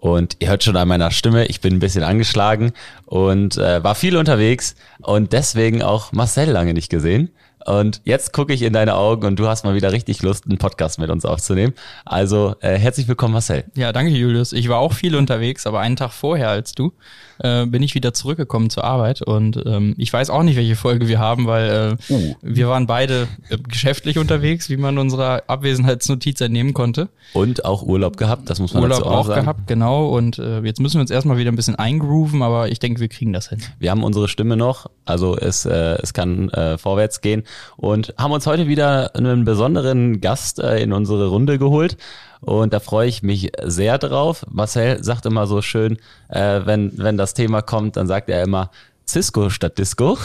Und ihr hört schon an meiner Stimme, ich bin ein bisschen angeschlagen und äh, war viel unterwegs und deswegen auch Marcel lange nicht gesehen. Und jetzt gucke ich in deine Augen und du hast mal wieder richtig Lust, einen Podcast mit uns aufzunehmen. Also äh, herzlich willkommen, Marcel. Ja, danke, Julius. Ich war auch viel unterwegs, aber einen Tag vorher als du äh, bin ich wieder zurückgekommen zur Arbeit und ähm, ich weiß auch nicht, welche Folge wir haben, weil äh, uh. wir waren beide äh, geschäftlich unterwegs, wie man unserer Abwesenheitsnotiz entnehmen konnte. Und auch Urlaub gehabt, das muss man Urlaub dazu auch, auch sagen. gehabt, genau. Und äh, jetzt müssen wir uns erstmal wieder ein bisschen eingrooven, aber ich denke, wir kriegen das hin. Wir haben unsere Stimme noch, also es, äh, es kann äh, vorwärts gehen und haben uns heute wieder einen besonderen Gast äh, in unsere Runde geholt. Und da freue ich mich sehr drauf. Marcel sagt immer so schön, äh, wenn, wenn das Thema kommt, dann sagt er immer, Cisco statt Disco.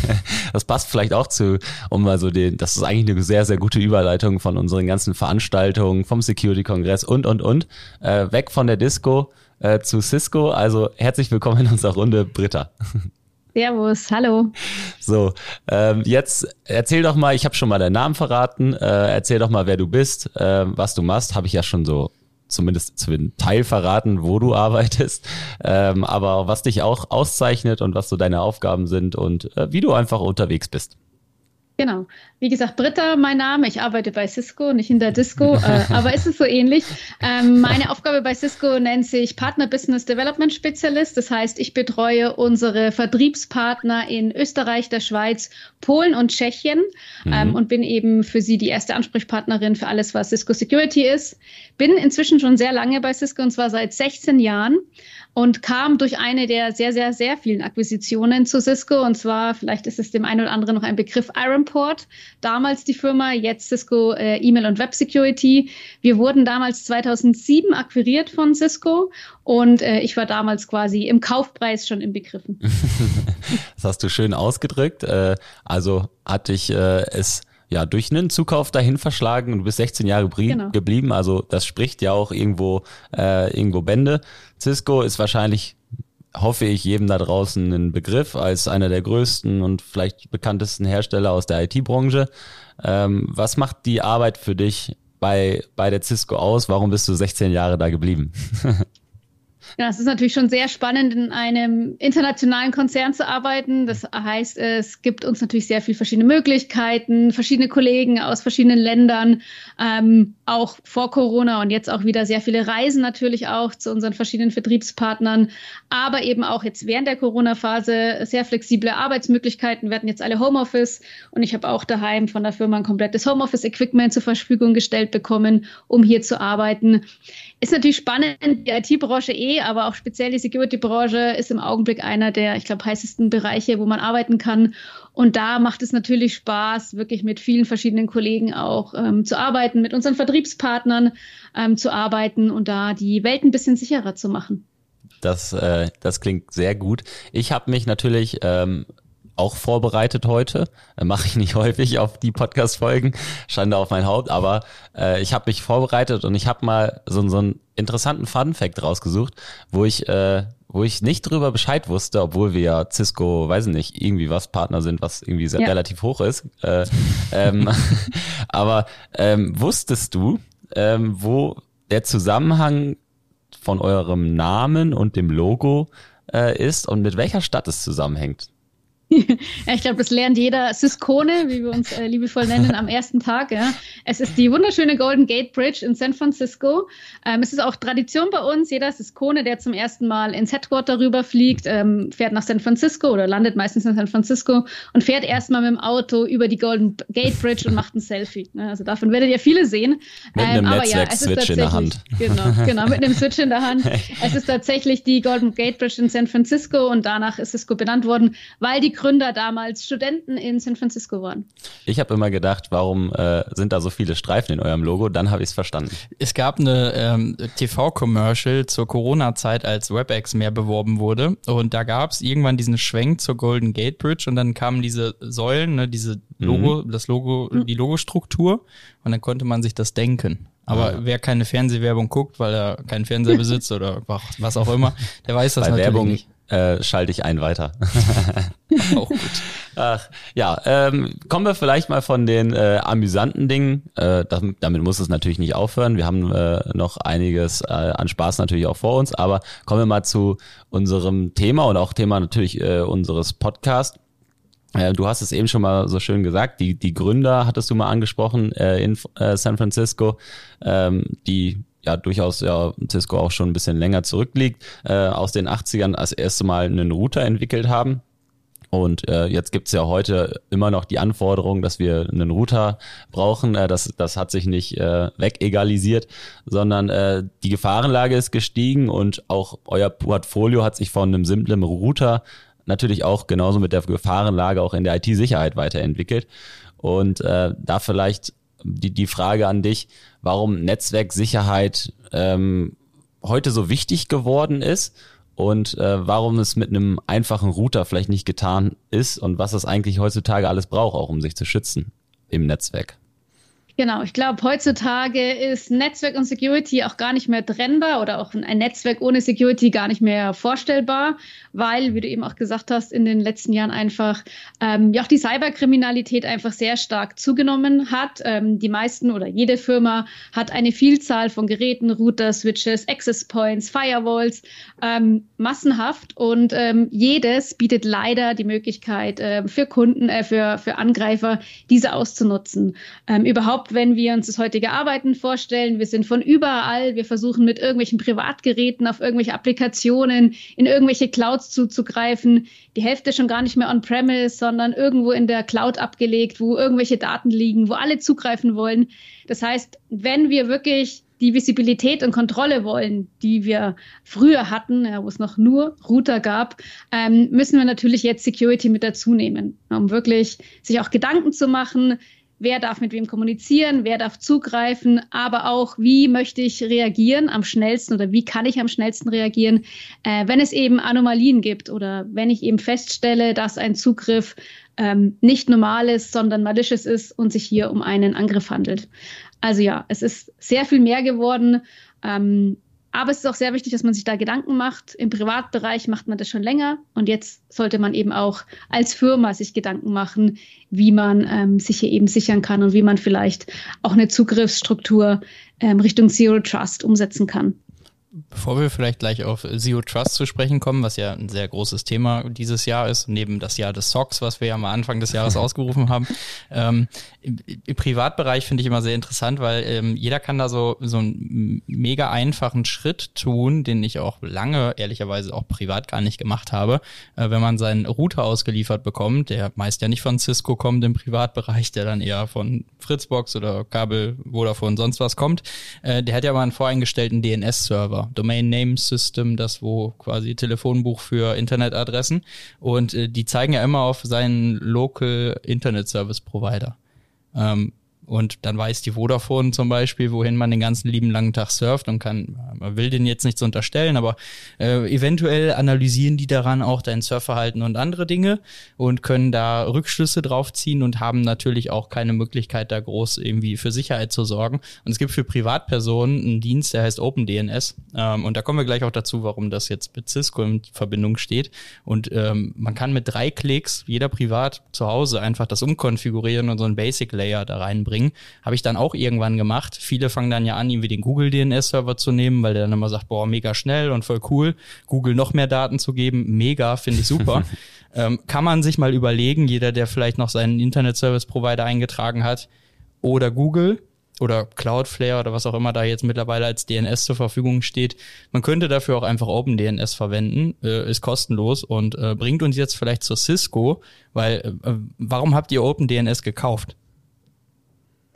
das passt vielleicht auch zu, um mal so den, das ist eigentlich eine sehr, sehr gute Überleitung von unseren ganzen Veranstaltungen, vom Security-Kongress und, und, und. Äh, weg von der Disco äh, zu Cisco. Also herzlich willkommen in unserer Runde, Britta. Servus, hallo. So, ähm, jetzt erzähl doch mal, ich habe schon mal deinen Namen verraten, äh, erzähl doch mal, wer du bist, äh, was du machst, habe ich ja schon so zumindest zu einem Teil verraten, wo du arbeitest, ähm, aber was dich auch auszeichnet und was so deine Aufgaben sind und äh, wie du einfach unterwegs bist. Genau. Wie gesagt, Britta, mein Name. Ich arbeite bei Cisco, nicht in der Disco, äh, aber ist es so ähnlich. Ähm, meine Aufgabe bei Cisco nennt sich Partner Business Development Spezialist. Das heißt, ich betreue unsere Vertriebspartner in Österreich, der Schweiz, Polen und Tschechien mhm. ähm, und bin eben für sie die erste Ansprechpartnerin für alles, was Cisco Security ist. Bin inzwischen schon sehr lange bei Cisco und zwar seit 16 Jahren und kam durch eine der sehr, sehr, sehr vielen Akquisitionen zu Cisco. Und zwar, vielleicht ist es dem einen oder anderen noch ein Begriff, Ironport. Damals die Firma, jetzt Cisco äh, E-Mail und Web Security. Wir wurden damals 2007 akquiriert von Cisco und äh, ich war damals quasi im Kaufpreis schon inbegriffen. das hast du schön ausgedrückt. Äh, also hatte ich äh, es ja, durch einen Zukauf dahin verschlagen und du bist 16 Jahre genau. geblieben. Also das spricht ja auch irgendwo, äh, irgendwo Bände. Cisco ist wahrscheinlich, hoffe ich, jedem da draußen ein Begriff als einer der größten und vielleicht bekanntesten Hersteller aus der IT-Branche. Ähm, was macht die Arbeit für dich bei, bei der Cisco aus? Warum bist du 16 Jahre da geblieben? Ja, es ist natürlich schon sehr spannend, in einem internationalen Konzern zu arbeiten. Das heißt, es gibt uns natürlich sehr viele verschiedene Möglichkeiten, verschiedene Kollegen aus verschiedenen Ländern, ähm, auch vor Corona und jetzt auch wieder sehr viele Reisen natürlich auch zu unseren verschiedenen Vertriebspartnern, aber eben auch jetzt während der Corona-Phase sehr flexible Arbeitsmöglichkeiten. Wir hatten jetzt alle Homeoffice und ich habe auch daheim von der Firma ein komplettes Homeoffice-Equipment zur Verfügung gestellt bekommen, um hier zu arbeiten. Ist natürlich spannend, die IT-Branche eh, aber auch speziell die Security-Branche ist im Augenblick einer der, ich glaube, heißesten Bereiche, wo man arbeiten kann. Und da macht es natürlich Spaß, wirklich mit vielen verschiedenen Kollegen auch ähm, zu arbeiten, mit unseren Vertriebspartnern ähm, zu arbeiten und da die Welt ein bisschen sicherer zu machen. Das, äh, das klingt sehr gut. Ich habe mich natürlich ähm, auch vorbereitet heute. Äh, Mache ich nicht häufig auf die Podcast-Folgen. Schande auf mein Haupt. Aber äh, ich habe mich vorbereitet und ich habe mal so, so einen interessanten Fun-Fact rausgesucht, wo ich, äh, wo ich nicht drüber Bescheid wusste, obwohl wir ja Cisco, weiß nicht, irgendwie was Partner sind, was irgendwie sehr, ja. relativ hoch ist. Äh, ähm, aber ähm, wusstest du, ähm, wo der Zusammenhang von eurem Namen und dem Logo äh, ist und mit welcher Stadt es zusammenhängt? Ich glaube, das lernt jeder Ciscone, wie wir uns äh, liebevoll nennen, am ersten Tag. Ja. Es ist die wunderschöne Golden Gate Bridge in San Francisco. Ähm, es ist auch Tradition bei uns. Jeder Ciscone, der zum ersten Mal ins Headquarter rüberfliegt, ähm, fährt nach San Francisco oder landet meistens in San Francisco und fährt erstmal mit dem Auto über die Golden Gate Bridge und macht ein Selfie. Ne. Also davon werdet ihr viele sehen. Mit einem ähm, aber ja, es ist in der Hand. Genau, genau, mit einem Switch in der Hand. Es ist tatsächlich die Golden Gate Bridge in San Francisco und danach ist Cisco benannt worden, weil die Gründer damals Studenten in San Francisco waren. Ich habe immer gedacht, warum äh, sind da so viele Streifen in eurem Logo? Dann habe ich es verstanden. Es gab eine ähm, TV-Commercial zur Corona-Zeit, als WebEx mehr beworben wurde. Und da gab es irgendwann diesen Schwenk zur Golden Gate Bridge und dann kamen diese Säulen, ne, diese Logo, mhm. das Logo, die Logostruktur und dann konnte man sich das denken. Aber ja. wer keine Fernsehwerbung guckt, weil er keinen Fernseher besitzt oder was auch immer, der weiß das Bei natürlich Werbung nicht. Äh, schalte ich ein weiter. auch gut. Ach, ja, ähm, kommen wir vielleicht mal von den äh, amüsanten Dingen. Äh, damit, damit muss es natürlich nicht aufhören. Wir haben äh, noch einiges äh, an Spaß natürlich auch vor uns, aber kommen wir mal zu unserem Thema und auch Thema natürlich äh, unseres Podcasts. Äh, du hast es eben schon mal so schön gesagt, die, die Gründer hattest du mal angesprochen äh, in äh, San Francisco, ähm, die ja durchaus ja Cisco auch schon ein bisschen länger zurückliegt, äh, aus den 80ern als erste Mal einen Router entwickelt haben. Und äh, jetzt gibt's ja heute immer noch die Anforderung, dass wir einen Router brauchen. Äh, das, das hat sich nicht äh, wegegalisiert, sondern äh, die Gefahrenlage ist gestiegen und auch euer Portfolio hat sich von einem simplen Router natürlich auch genauso mit der Gefahrenlage auch in der IT-Sicherheit weiterentwickelt. Und äh, da vielleicht die, die Frage an dich, warum Netzwerksicherheit ähm, heute so wichtig geworden ist und äh, warum es mit einem einfachen Router vielleicht nicht getan ist und was es eigentlich heutzutage alles braucht, auch um sich zu schützen im Netzwerk. Genau, ich glaube, heutzutage ist Netzwerk und Security auch gar nicht mehr trennbar oder auch ein Netzwerk ohne Security gar nicht mehr vorstellbar, weil, wie du eben auch gesagt hast, in den letzten Jahren einfach ähm, ja auch die Cyberkriminalität einfach sehr stark zugenommen hat. Ähm, die meisten oder jede Firma hat eine Vielzahl von Geräten, Router, Switches, Access Points, Firewalls, ähm, massenhaft und ähm, jedes bietet leider die Möglichkeit äh, für Kunden, äh, für, für Angreifer, diese auszunutzen. Ähm, überhaupt überhaupt, wenn wir uns das heutige Arbeiten vorstellen, wir sind von überall, wir versuchen mit irgendwelchen Privatgeräten auf irgendwelche Applikationen, in irgendwelche Clouds zuzugreifen. Die Hälfte schon gar nicht mehr on-premise, sondern irgendwo in der Cloud abgelegt, wo irgendwelche Daten liegen, wo alle zugreifen wollen. Das heißt, wenn wir wirklich die Visibilität und Kontrolle wollen, die wir früher hatten, ja, wo es noch nur Router gab, ähm, müssen wir natürlich jetzt Security mit dazu nehmen, um wirklich sich auch Gedanken zu machen, wer darf mit wem kommunizieren, wer darf zugreifen, aber auch, wie möchte ich reagieren am schnellsten oder wie kann ich am schnellsten reagieren, äh, wenn es eben Anomalien gibt oder wenn ich eben feststelle, dass ein Zugriff ähm, nicht normal ist, sondern malicious ist und sich hier um einen Angriff handelt. Also ja, es ist sehr viel mehr geworden. Ähm, aber es ist auch sehr wichtig, dass man sich da Gedanken macht. Im Privatbereich macht man das schon länger. Und jetzt sollte man eben auch als Firma sich Gedanken machen, wie man ähm, sich hier eben sichern kann und wie man vielleicht auch eine Zugriffsstruktur ähm, Richtung Zero Trust umsetzen kann. Bevor wir vielleicht gleich auf Zero Trust zu sprechen kommen, was ja ein sehr großes Thema dieses Jahr ist, neben das Jahr des SOCs, was wir ja am Anfang des Jahres ausgerufen haben. Ähm, im, im, Privatbereich finde ich immer sehr interessant, weil ähm, jeder kann da so, so einen mega einfachen Schritt tun, den ich auch lange, ehrlicherweise auch privat gar nicht gemacht habe. Äh, wenn man seinen Router ausgeliefert bekommt, der meist ja nicht von Cisco kommt im Privatbereich, der dann eher von Fritzbox oder Kabel, Vodafone, sonst was kommt, äh, der hat ja mal einen voreingestellten DNS-Server. Domain Name System, das wo quasi Telefonbuch für Internetadressen. Und äh, die zeigen ja immer auf seinen Local Internet Service Provider. Ähm, und dann weiß die Vodafone zum Beispiel, wohin man den ganzen lieben langen Tag surft und kann, man will den jetzt nichts unterstellen, aber äh, eventuell analysieren die daran auch dein Surfverhalten und andere Dinge und können da Rückschlüsse drauf ziehen und haben natürlich auch keine Möglichkeit, da groß irgendwie für Sicherheit zu sorgen. Und es gibt für Privatpersonen einen Dienst, der heißt OpenDNS. Ähm, und da kommen wir gleich auch dazu, warum das jetzt mit Cisco in Verbindung steht. Und ähm, man kann mit drei Klicks, jeder privat zu Hause, einfach das umkonfigurieren und so einen Basic Layer da reinbringen bringen. Habe ich dann auch irgendwann gemacht. Viele fangen dann ja an, irgendwie den Google DNS-Server zu nehmen, weil der dann immer sagt, boah, mega schnell und voll cool. Google noch mehr Daten zu geben, mega, finde ich super. ähm, kann man sich mal überlegen, jeder, der vielleicht noch seinen Internet-Service-Provider eingetragen hat, oder Google, oder Cloudflare oder was auch immer da jetzt mittlerweile als DNS zur Verfügung steht. Man könnte dafür auch einfach OpenDNS verwenden, äh, ist kostenlos und äh, bringt uns jetzt vielleicht zur Cisco, weil äh, warum habt ihr OpenDNS gekauft?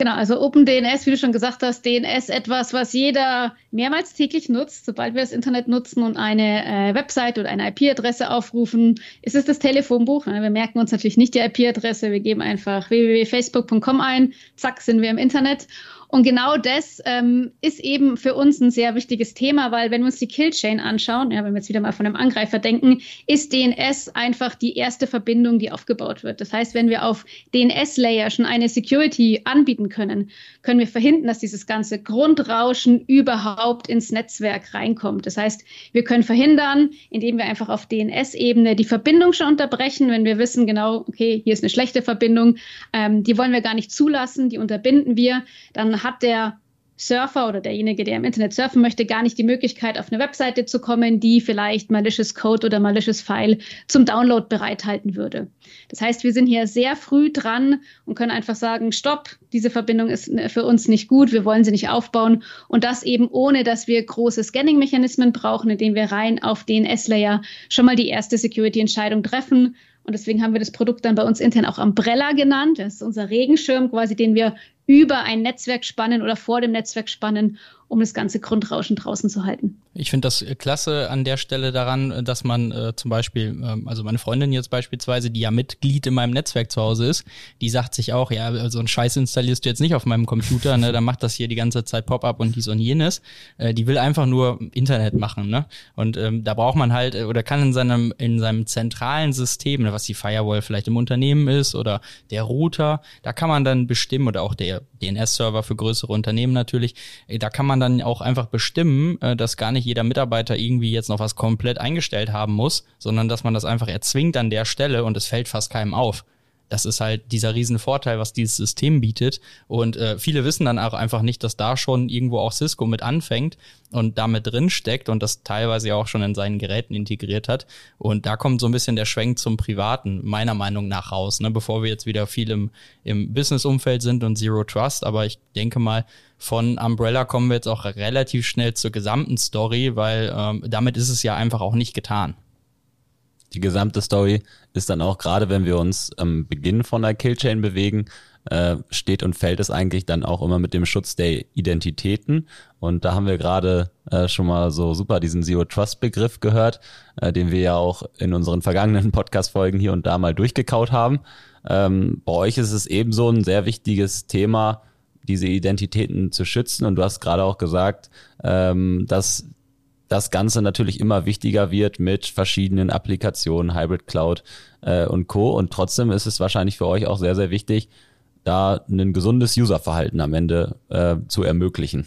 Genau, also OpenDNS, wie du schon gesagt hast, DNS etwas, was jeder mehrmals täglich nutzt. Sobald wir das Internet nutzen und eine äh, Website oder eine IP-Adresse aufrufen, ist es das Telefonbuch. Wir merken uns natürlich nicht die IP-Adresse, wir geben einfach www.facebook.com ein, zack, sind wir im Internet. Und genau das ähm, ist eben für uns ein sehr wichtiges Thema, weil wenn wir uns die Killchain anschauen, ja, wenn wir jetzt wieder mal von einem Angreifer denken, ist DNS einfach die erste Verbindung, die aufgebaut wird. Das heißt, wenn wir auf DNS-Layer schon eine Security anbieten können, können wir verhindern, dass dieses ganze Grundrauschen überhaupt ins Netzwerk reinkommt. Das heißt, wir können verhindern, indem wir einfach auf DNS-Ebene die Verbindung schon unterbrechen, wenn wir wissen genau, okay, hier ist eine schlechte Verbindung, ähm, die wollen wir gar nicht zulassen, die unterbinden wir, dann hat der Surfer oder derjenige, der im Internet surfen möchte, gar nicht die Möglichkeit, auf eine Webseite zu kommen, die vielleicht malicious Code oder malicious File zum Download bereithalten würde. Das heißt, wir sind hier sehr früh dran und können einfach sagen, stopp, diese Verbindung ist für uns nicht gut, wir wollen sie nicht aufbauen und das eben ohne, dass wir große Scanning-Mechanismen brauchen, indem wir rein auf den S-Layer schon mal die erste Security-Entscheidung treffen und deswegen haben wir das Produkt dann bei uns intern auch Umbrella genannt. Das ist unser Regenschirm quasi, den wir über ein Netzwerk spannen oder vor dem Netzwerk spannen um das ganze Grundrauschen draußen zu halten. Ich finde das äh, klasse an der Stelle daran, äh, dass man äh, zum Beispiel, ähm, also meine Freundin jetzt beispielsweise, die ja Mitglied in meinem Netzwerk zu Hause ist, die sagt sich auch, ja, so ein Scheiß installierst du jetzt nicht auf meinem Computer, ne, dann macht das hier die ganze Zeit Pop-up und dies und jenes. Äh, die will einfach nur Internet machen, ne? Und ähm, da braucht man halt, äh, oder kann in seinem, in seinem zentralen System, ne, was die Firewall vielleicht im Unternehmen ist oder der Router, da kann man dann bestimmen, oder auch der DNS-Server für größere Unternehmen natürlich, da kann man man dann auch einfach bestimmen, äh, dass gar nicht jeder Mitarbeiter irgendwie jetzt noch was komplett eingestellt haben muss, sondern dass man das einfach erzwingt an der Stelle und es fällt fast keinem auf. Das ist halt dieser Riesenvorteil, was dieses System bietet. Und äh, viele wissen dann auch einfach nicht, dass da schon irgendwo auch Cisco mit anfängt und damit drin steckt und das teilweise ja auch schon in seinen Geräten integriert hat. Und da kommt so ein bisschen der Schwenk zum Privaten, meiner Meinung nach, raus, ne? bevor wir jetzt wieder viel im, im Business-Umfeld sind und Zero Trust. Aber ich denke mal, von Umbrella kommen wir jetzt auch relativ schnell zur gesamten Story, weil ähm, damit ist es ja einfach auch nicht getan. Die gesamte Story ist dann auch, gerade wenn wir uns am Beginn von der Killchain bewegen, äh, steht und fällt es eigentlich dann auch immer mit dem Schutz der Identitäten. Und da haben wir gerade äh, schon mal so super diesen Zero Trust Begriff gehört, äh, den wir ja auch in unseren vergangenen Podcast-Folgen hier und da mal durchgekaut haben. Ähm, bei euch ist es ebenso ein sehr wichtiges Thema, diese Identitäten zu schützen. Und du hast gerade auch gesagt, ähm, dass das Ganze natürlich immer wichtiger wird mit verschiedenen Applikationen, Hybrid Cloud äh, und Co. Und trotzdem ist es wahrscheinlich für euch auch sehr, sehr wichtig, da ein gesundes Userverhalten am Ende äh, zu ermöglichen.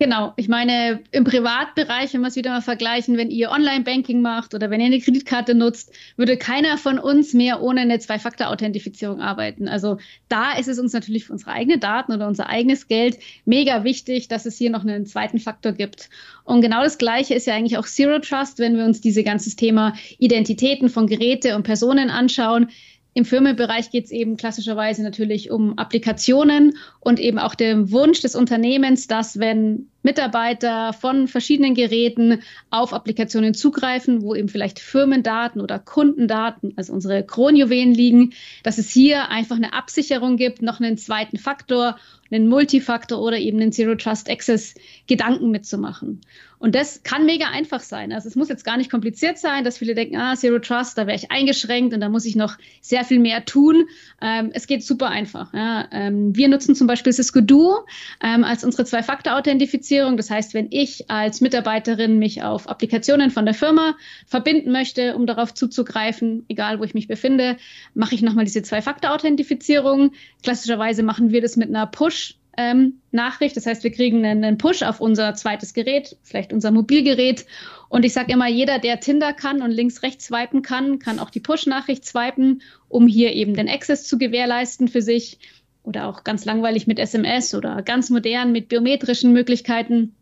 Genau, ich meine, im Privatbereich, wenn wir es wieder mal vergleichen, wenn ihr Online-Banking macht oder wenn ihr eine Kreditkarte nutzt, würde keiner von uns mehr ohne eine Zwei-Faktor-Authentifizierung arbeiten. Also da ist es uns natürlich für unsere eigenen Daten oder unser eigenes Geld mega wichtig, dass es hier noch einen zweiten Faktor gibt. Und genau das Gleiche ist ja eigentlich auch Zero Trust, wenn wir uns diese ganze Thema Identitäten von Geräte und Personen anschauen im Firmenbereich geht es eben klassischerweise natürlich um Applikationen und eben auch den Wunsch des Unternehmens, dass wenn Mitarbeiter von verschiedenen Geräten auf Applikationen zugreifen, wo eben vielleicht Firmendaten oder Kundendaten, also unsere Kronjuwelen liegen, dass es hier einfach eine Absicherung gibt, noch einen zweiten Faktor, einen Multifaktor oder eben einen Zero Trust Access Gedanken mitzumachen. Und das kann mega einfach sein. Also es muss jetzt gar nicht kompliziert sein, dass viele denken, ah, Zero Trust, da wäre ich eingeschränkt und da muss ich noch sehr viel mehr tun. Ähm, es geht super einfach. Ja. Ähm, wir nutzen zum Beispiel Cisco Duo ähm, als unsere Zwei-Faktor-Authentifizierung. Das heißt, wenn ich als Mitarbeiterin mich auf Applikationen von der Firma verbinden möchte, um darauf zuzugreifen, egal wo ich mich befinde, mache ich nochmal diese Zwei-Faktor-Authentifizierung. Klassischerweise machen wir das mit einer Push- ähm, Nachricht. Das heißt, wir kriegen einen Push auf unser zweites Gerät, vielleicht unser Mobilgerät. Und ich sage immer, jeder, der Tinder kann und links, rechts swipen kann, kann auch die Push-Nachricht swipen, um hier eben den Access zu gewährleisten für sich. Oder auch ganz langweilig mit SMS oder ganz modern mit biometrischen Möglichkeiten,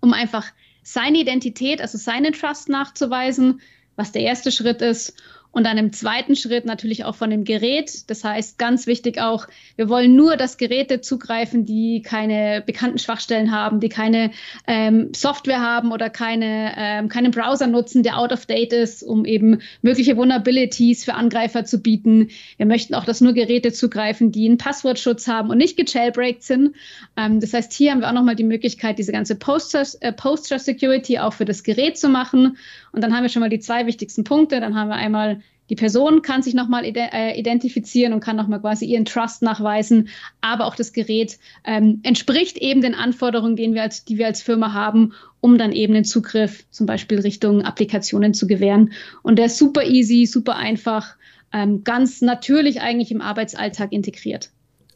um einfach seine Identität, also seinen Trust nachzuweisen, was der erste Schritt ist Und dann im zweiten Schritt natürlich auch von dem Gerät. Das heißt, ganz wichtig auch, wir wollen nur, dass Geräte zugreifen, die keine bekannten Schwachstellen haben, die keine ähm, Software haben oder keine, ähm, keinen Browser nutzen, der out of date ist, um eben mögliche Vulnerabilities für Angreifer zu bieten. Wir möchten auch, dass nur Geräte zugreifen, die einen Passwortschutz haben und nicht gejailbreakt sind. Ähm, das heißt, hier haben wir auch nochmal die Möglichkeit, diese ganze Post-Trust-Security äh, auch für das Gerät zu machen. Und dann haben wir schon mal die zwei wichtigsten Punkte. Dann haben wir einmal die Person kann sich nochmal äh, identifizieren und kann nochmal quasi ihren Trust nachweisen, aber auch das Gerät ähm, entspricht eben den Anforderungen, die wir, als, die wir als Firma haben, um dann eben den Zugriff zum Beispiel Richtung Applikationen zu gewähren. Und der ist super easy, super einfach, ähm, ganz natürlich eigentlich im Arbeitsalltag integriert.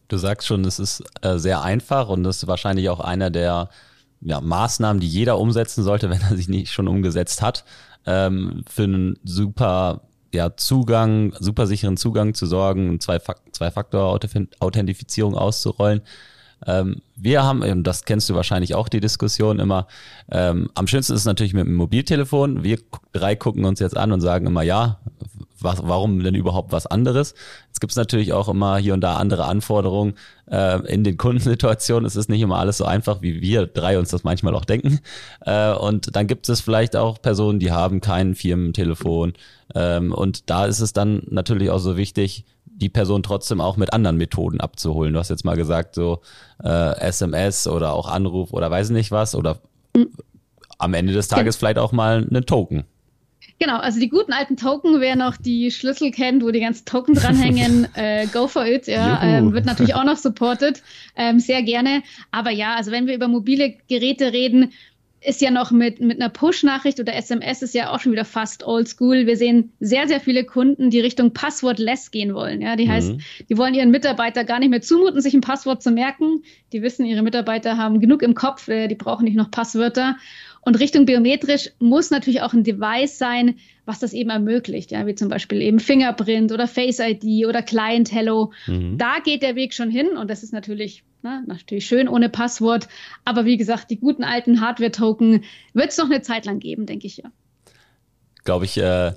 Du sagst schon, es ist äh, sehr einfach und das ist wahrscheinlich auch einer der ja, Maßnahmen, die jeder umsetzen sollte, wenn er sich nicht schon umgesetzt hat, ähm, für einen super ja, Zugang, super sicheren Zugang zu sorgen, Zwei-Faktor-Authentifizierung auszurollen. Ähm, wir haben, und das kennst du wahrscheinlich auch, die Diskussion immer, ähm, am schönsten ist es natürlich mit dem Mobiltelefon. Wir drei gucken uns jetzt an und sagen immer, ja, was, warum denn überhaupt was anderes? Jetzt gibt es natürlich auch immer hier und da andere Anforderungen äh, in den Kundensituationen. Es ist nicht immer alles so einfach, wie wir drei uns das manchmal auch denken. Äh, und dann gibt es vielleicht auch Personen, die haben kein Firmentelefon. Ähm, und da ist es dann natürlich auch so wichtig, die Person trotzdem auch mit anderen Methoden abzuholen. Du hast jetzt mal gesagt, so äh, SMS oder auch Anruf oder weiß nicht was oder mhm. am Ende des Tages vielleicht auch mal einen Token. Genau, also die guten alten Token, wer noch die Schlüssel kennt, wo die ganzen Token dranhängen, äh, go for it, ja, ähm, wird natürlich auch noch supported, ähm, sehr gerne. Aber ja, also wenn wir über mobile Geräte reden, ist ja noch mit, mit einer Push-Nachricht oder SMS ist ja auch schon wieder fast oldschool. Wir sehen sehr, sehr viele Kunden, die Richtung Passwort-less gehen wollen. Ja, die mhm. heißt, die wollen ihren Mitarbeiter gar nicht mehr zumuten, sich ein Passwort zu merken. Die wissen, ihre Mitarbeiter haben genug im Kopf, äh, die brauchen nicht noch Passwörter. Und Richtung biometrisch muss natürlich auch ein Device sein, was das eben ermöglicht, ja, wie zum Beispiel eben Fingerprint oder Face ID oder Client Hello. Mhm. Da geht der Weg schon hin und das ist natürlich, na, natürlich schön ohne Passwort. Aber wie gesagt, die guten alten Hardware-Token wird es noch eine Zeit lang geben, denke ich ja glaube ich, äh,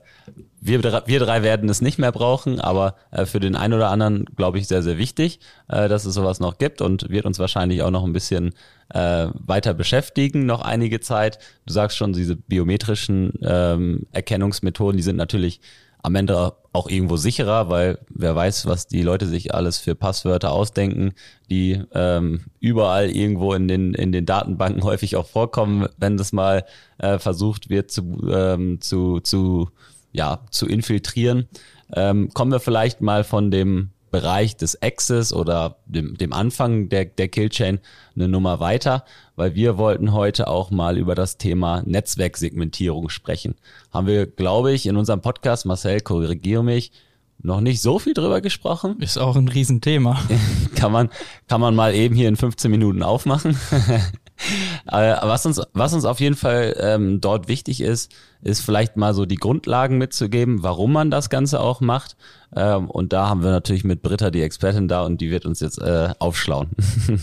wir, wir drei werden es nicht mehr brauchen, aber äh, für den einen oder anderen, glaube ich, sehr, sehr wichtig, äh, dass es sowas noch gibt und wird uns wahrscheinlich auch noch ein bisschen äh, weiter beschäftigen, noch einige Zeit. Du sagst schon, diese biometrischen ähm, Erkennungsmethoden, die sind natürlich am Ende auch irgendwo sicherer, weil wer weiß, was die Leute sich alles für Passwörter ausdenken, die ähm, überall irgendwo in den, in den Datenbanken häufig auch vorkommen, wenn das mal äh, versucht wird zu, ähm, zu, zu, ja, zu infiltrieren. Ähm, kommen wir vielleicht mal von dem Bereich des Access oder dem, dem Anfang der, der Killchain eine Nummer weiter, weil wir wollten heute auch mal über das Thema Netzwerksegmentierung sprechen. Haben wir, glaube ich, in unserem Podcast, Marcel, korrigiere mich, noch nicht so viel drüber gesprochen. Ist auch ein Riesenthema. kann man, kann man mal eben hier in 15 Minuten aufmachen. Äh, was, uns, was uns auf jeden Fall ähm, dort wichtig ist, ist vielleicht mal so die Grundlagen mitzugeben, warum man das Ganze auch macht. Ähm, und da haben wir natürlich mit Britta die Expertin da und die wird uns jetzt äh, aufschlauen.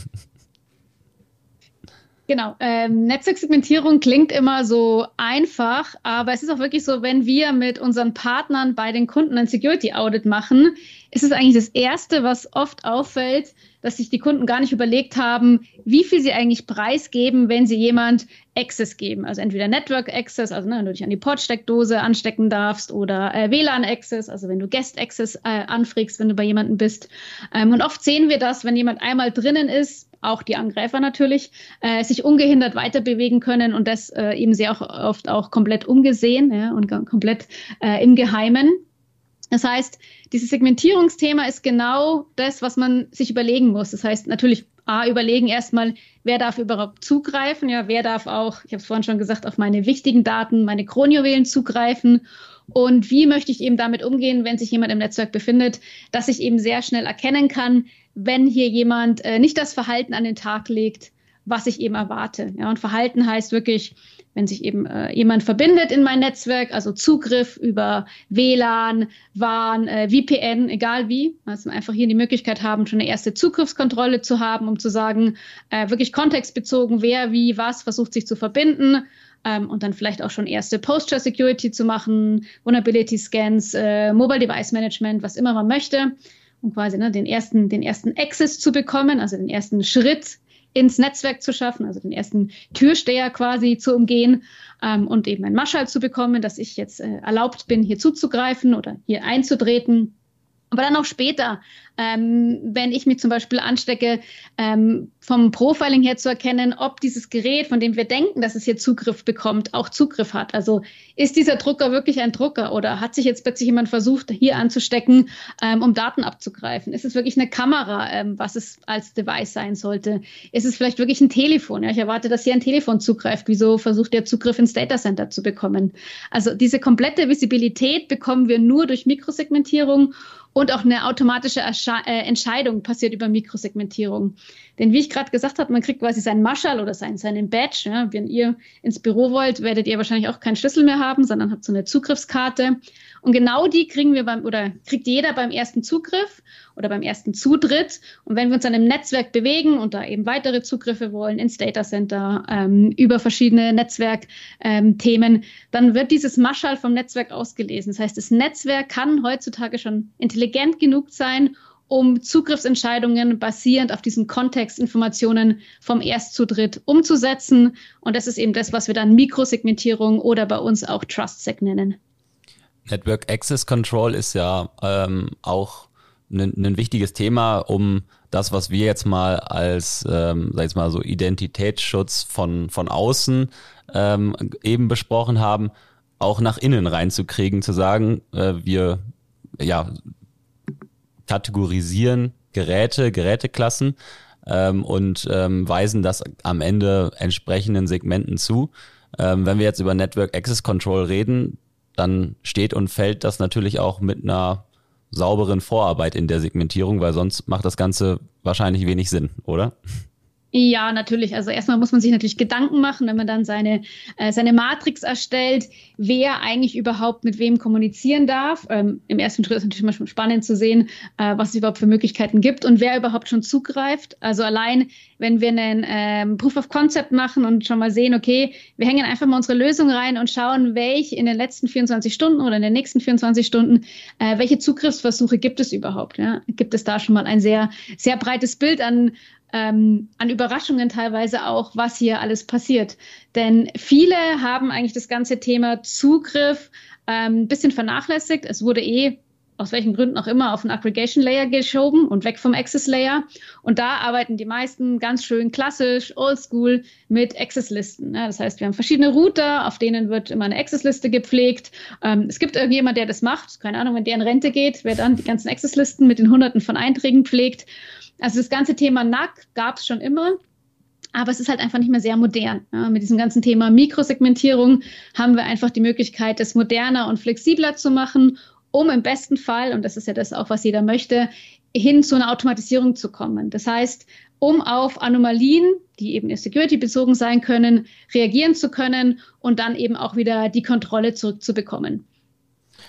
Genau. Ähm, Netzwerksegmentierung klingt immer so einfach, aber es ist auch wirklich so, wenn wir mit unseren Partnern bei den Kunden ein Security Audit machen, ist es eigentlich das Erste, was oft auffällt, dass sich die Kunden gar nicht überlegt haben, wie viel sie eigentlich preisgeben, wenn sie jemand Access geben. Also entweder Network Access, also ne, wenn du dich an die Portsteckdose anstecken darfst, oder äh, WLAN Access, also wenn du Guest Access äh, anfragst, wenn du bei jemandem bist. Ähm, und oft sehen wir das, wenn jemand einmal drinnen ist, auch die Angreifer natürlich, äh, sich ungehindert weiter bewegen können und das äh, eben sehr auch, oft auch komplett ungesehen ja, und komplett äh, im Geheimen. Das heißt, dieses Segmentierungsthema ist genau das, was man sich überlegen muss. Das heißt, natürlich A, überlegen erstmal, wer darf überhaupt zugreifen, ja, wer darf auch, ich habe es vorhin schon gesagt, auf meine wichtigen Daten, meine Kronjuwelen zugreifen und wie möchte ich eben damit umgehen, wenn sich jemand im Netzwerk befindet, dass ich eben sehr schnell erkennen kann, wenn hier jemand äh, nicht das Verhalten an den Tag legt, was ich eben erwarte. Ja, und Verhalten heißt wirklich, wenn sich eben äh, jemand verbindet in mein Netzwerk, also Zugriff über WLAN, WAN, äh, VPN, egal wie, also einfach hier die Möglichkeit haben, schon eine erste Zugriffskontrolle zu haben, um zu sagen, äh, wirklich kontextbezogen, wer, wie, was versucht sich zu verbinden. ähm, und dann vielleicht auch schon erste Posture-Security zu machen, Vulnerability-Scans, äh, Mobile Device Management, was immer man möchte, um quasi ne, den, ersten, den ersten Access zu bekommen, also den ersten Schritt ins Netzwerk zu schaffen, also den ersten Türsteher quasi zu umgehen ähm, und eben ein Maschall zu bekommen, dass ich jetzt äh, erlaubt bin, hier zuzugreifen oder hier einzutreten. Aber dann auch später ähm, wenn ich mich zum Beispiel anstecke, ähm, vom Profiling her zu erkennen, ob dieses Gerät, von dem wir denken, dass es hier Zugriff bekommt, auch Zugriff hat. Also ist dieser Drucker wirklich ein Drucker oder hat sich jetzt plötzlich jemand versucht, hier anzustecken, ähm, um Daten abzugreifen? Ist es wirklich eine Kamera, ähm, was es als Device sein sollte? Ist es vielleicht wirklich ein Telefon? Ja, ich erwarte, dass hier ein Telefon zugreift. Wieso versucht der Zugriff ins Data Center zu bekommen? Also diese komplette Visibilität bekommen wir nur durch Mikrosegmentierung und auch eine automatische Ersche äh, Entscheidung passiert über Mikrosegmentierung. Denn wie ich gerade gesagt habe, man kriegt quasi seinen Maschall oder seinen, seinen Badge. Ja. Wenn ihr ins Büro wollt, werdet ihr wahrscheinlich auch keinen Schlüssel mehr haben, sondern habt so eine Zugriffskarte. Und genau die kriegen wir beim, oder kriegt jeder beim ersten Zugriff oder beim ersten Zutritt. Und wenn wir uns dann im Netzwerk bewegen und da eben weitere Zugriffe wollen ins Data Center ähm, über verschiedene Netzwerkthemen, ähm, dann wird dieses Maschall vom Netzwerk ausgelesen. Das heißt, das Netzwerk kann heutzutage schon intelligent genug sein, um Zugriffsentscheidungen basierend auf diesen Kontextinformationen vom Erstzutritt umzusetzen. Und das ist eben das, was wir dann Mikrosegmentierung oder bei uns auch TrustSec nennen. Network Access Control ist ja ähm, auch ein, wichtiges Thema, um das, was wir jetzt mal als, ähm, sag ich mal so Identitätsschutz von von außen ähm, eben besprochen haben, auch nach innen reinzukriegen, zu sagen, äh, wir ja kategorisieren Geräte, Geräteklassen ähm, und ähm, weisen das am Ende entsprechenden Segmenten zu. Ähm, wenn wir jetzt über Network Access Control reden, dann steht und fällt das natürlich auch mit einer sauberen Vorarbeit in der Segmentierung, weil sonst macht das Ganze wahrscheinlich wenig Sinn, oder? Ja, natürlich. Also erstmal muss man sich natürlich Gedanken machen, wenn man dann seine, äh, seine Matrix erstellt, wer eigentlich überhaupt mit wem kommunizieren darf. Ähm, Im ersten Schritt ist natürlich schon spannend zu sehen, äh, was es überhaupt für Möglichkeiten gibt und wer überhaupt schon zugreift. Also allein, wenn wir einen ähm, Proof of Concept machen und schon mal sehen, okay, wir hängen einfach mal unsere Lösung rein und schauen, welche in den letzten 24 Stunden oder in den nächsten 24 Stunden, äh, welche Zugriffsversuche gibt es überhaupt. Ja? Gibt es da schon mal ein sehr, sehr breites Bild an ähm, an Überraschungen teilweise auch, was hier alles passiert. Denn viele haben eigentlich das ganze Thema Zugriff ein ähm, bisschen vernachlässigt. Es wurde eh aus welchen Gründen auch immer auf den Aggregation Layer geschoben und weg vom Access Layer. Und da arbeiten die meisten ganz schön klassisch, oldschool mit Access-Listen. Ja, das heißt, wir haben verschiedene Router, auf denen wird immer eine Access-Liste gepflegt. Ähm, es gibt irgendjemand, der das macht. Keine Ahnung, wenn der in Rente geht, wer dann die ganzen Access-Listen mit den Hunderten von Einträgen pflegt. Also das ganze Thema NAC gab es schon immer. Aber es ist halt einfach nicht mehr sehr modern. Ja, mit diesem ganzen Thema Mikrosegmentierung haben wir einfach die Möglichkeit, das moderner und flexibler zu machen, um im besten Fall, und das ist ja das auch, was jeder möchte, hin zu einer Automatisierung zu kommen. Das heißt, um auf Anomalien, die eben security bezogen sein können, reagieren zu können und dann eben auch wieder die Kontrolle zurückzubekommen.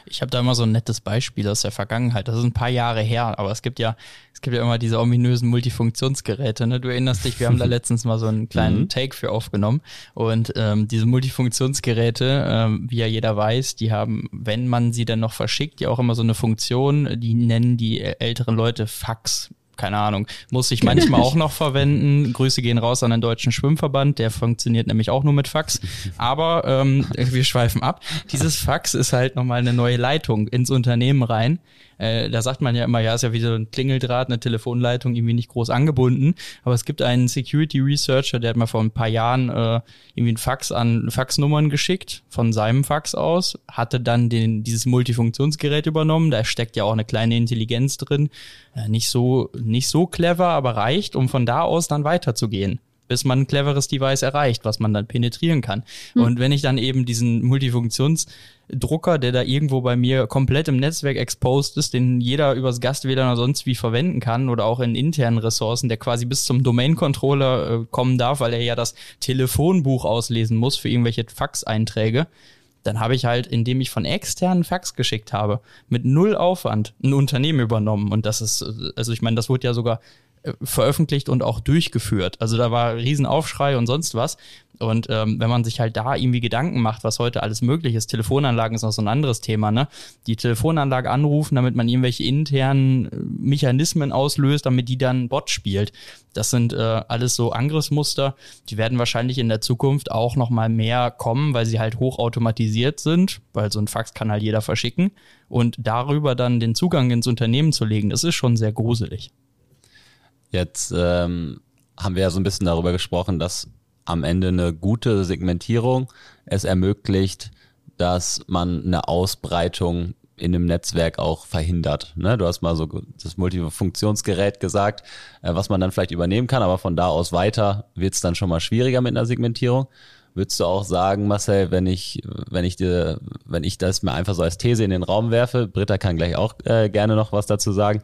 Ich habe da immer so ein nettes Beispiel aus der Vergangenheit. Das ist ein paar Jahre her, aber es gibt ja, es gibt ja immer diese ominösen Multifunktionsgeräte. Ne? Du erinnerst dich, wir haben da letztens mal so einen kleinen mhm. Take für aufgenommen. Und ähm, diese Multifunktionsgeräte, ähm, wie ja jeder weiß, die haben, wenn man sie dann noch verschickt, ja auch immer so eine Funktion, die nennen die älteren Leute Fax keine Ahnung, muss ich manchmal auch noch verwenden. Grüße gehen raus an den Deutschen Schwimmverband, der funktioniert nämlich auch nur mit Fax. Aber ähm, wir schweifen ab. Dieses Fax ist halt nochmal eine neue Leitung ins Unternehmen rein. Äh, da sagt man ja immer, ja, ist ja wie so ein Klingeldraht, eine Telefonleitung irgendwie nicht groß angebunden. Aber es gibt einen Security Researcher, der hat mal vor ein paar Jahren äh, irgendwie ein Fax an Faxnummern geschickt von seinem Fax aus, hatte dann den, dieses Multifunktionsgerät übernommen. Da steckt ja auch eine kleine Intelligenz drin. Äh, nicht so, nicht so clever, aber reicht, um von da aus dann weiterzugehen bis man ein cleveres Device erreicht, was man dann penetrieren kann. Mhm. Und wenn ich dann eben diesen Multifunktionsdrucker, der da irgendwo bei mir komplett im Netzwerk exposed ist, den jeder übers Gastwähler oder sonst wie verwenden kann oder auch in internen Ressourcen, der quasi bis zum Domain-Controller äh, kommen darf, weil er ja das Telefonbuch auslesen muss für irgendwelche Fax-Einträge, dann habe ich halt, indem ich von externen Fax geschickt habe, mit null Aufwand ein Unternehmen übernommen. Und das ist, also ich meine, das wurde ja sogar äh, veröffentlicht und auch durchgeführt. Also da war Riesenaufschrei und sonst was. Und ähm, wenn man sich halt da irgendwie Gedanken macht, was heute alles möglich ist, Telefonanlagen ist noch so ein anderes Thema, ne? Die Telefonanlage anrufen, damit man irgendwelche internen äh, Mechanismen auslöst, damit die dann Bot spielt. Das sind äh, alles so Angriffsmuster, die werden wahrscheinlich in der Zukunft auch noch mal mehr kommen, weil sie halt hochautomatisiert sind, weil so ein Fax kann halt jeder verschicken und darüber dann den Zugang ins Unternehmen zu legen, das ist schon sehr gruselig. Jetzt ähm, haben wir ja so ein bisschen darüber gesprochen, dass am Ende eine gute Segmentierung es ermöglicht, dass man eine Ausbreitung in einem Netzwerk auch verhindert. Ne? Du hast mal so das Multifunktionsgerät gesagt, äh, was man dann vielleicht übernehmen kann, aber von da aus weiter wird es dann schon mal schwieriger mit einer Segmentierung. Würdest du auch sagen, Marcel, wenn ich, wenn ich dir, wenn ich das mir einfach so als These in den Raum werfe, Britta kann gleich auch äh, gerne noch was dazu sagen,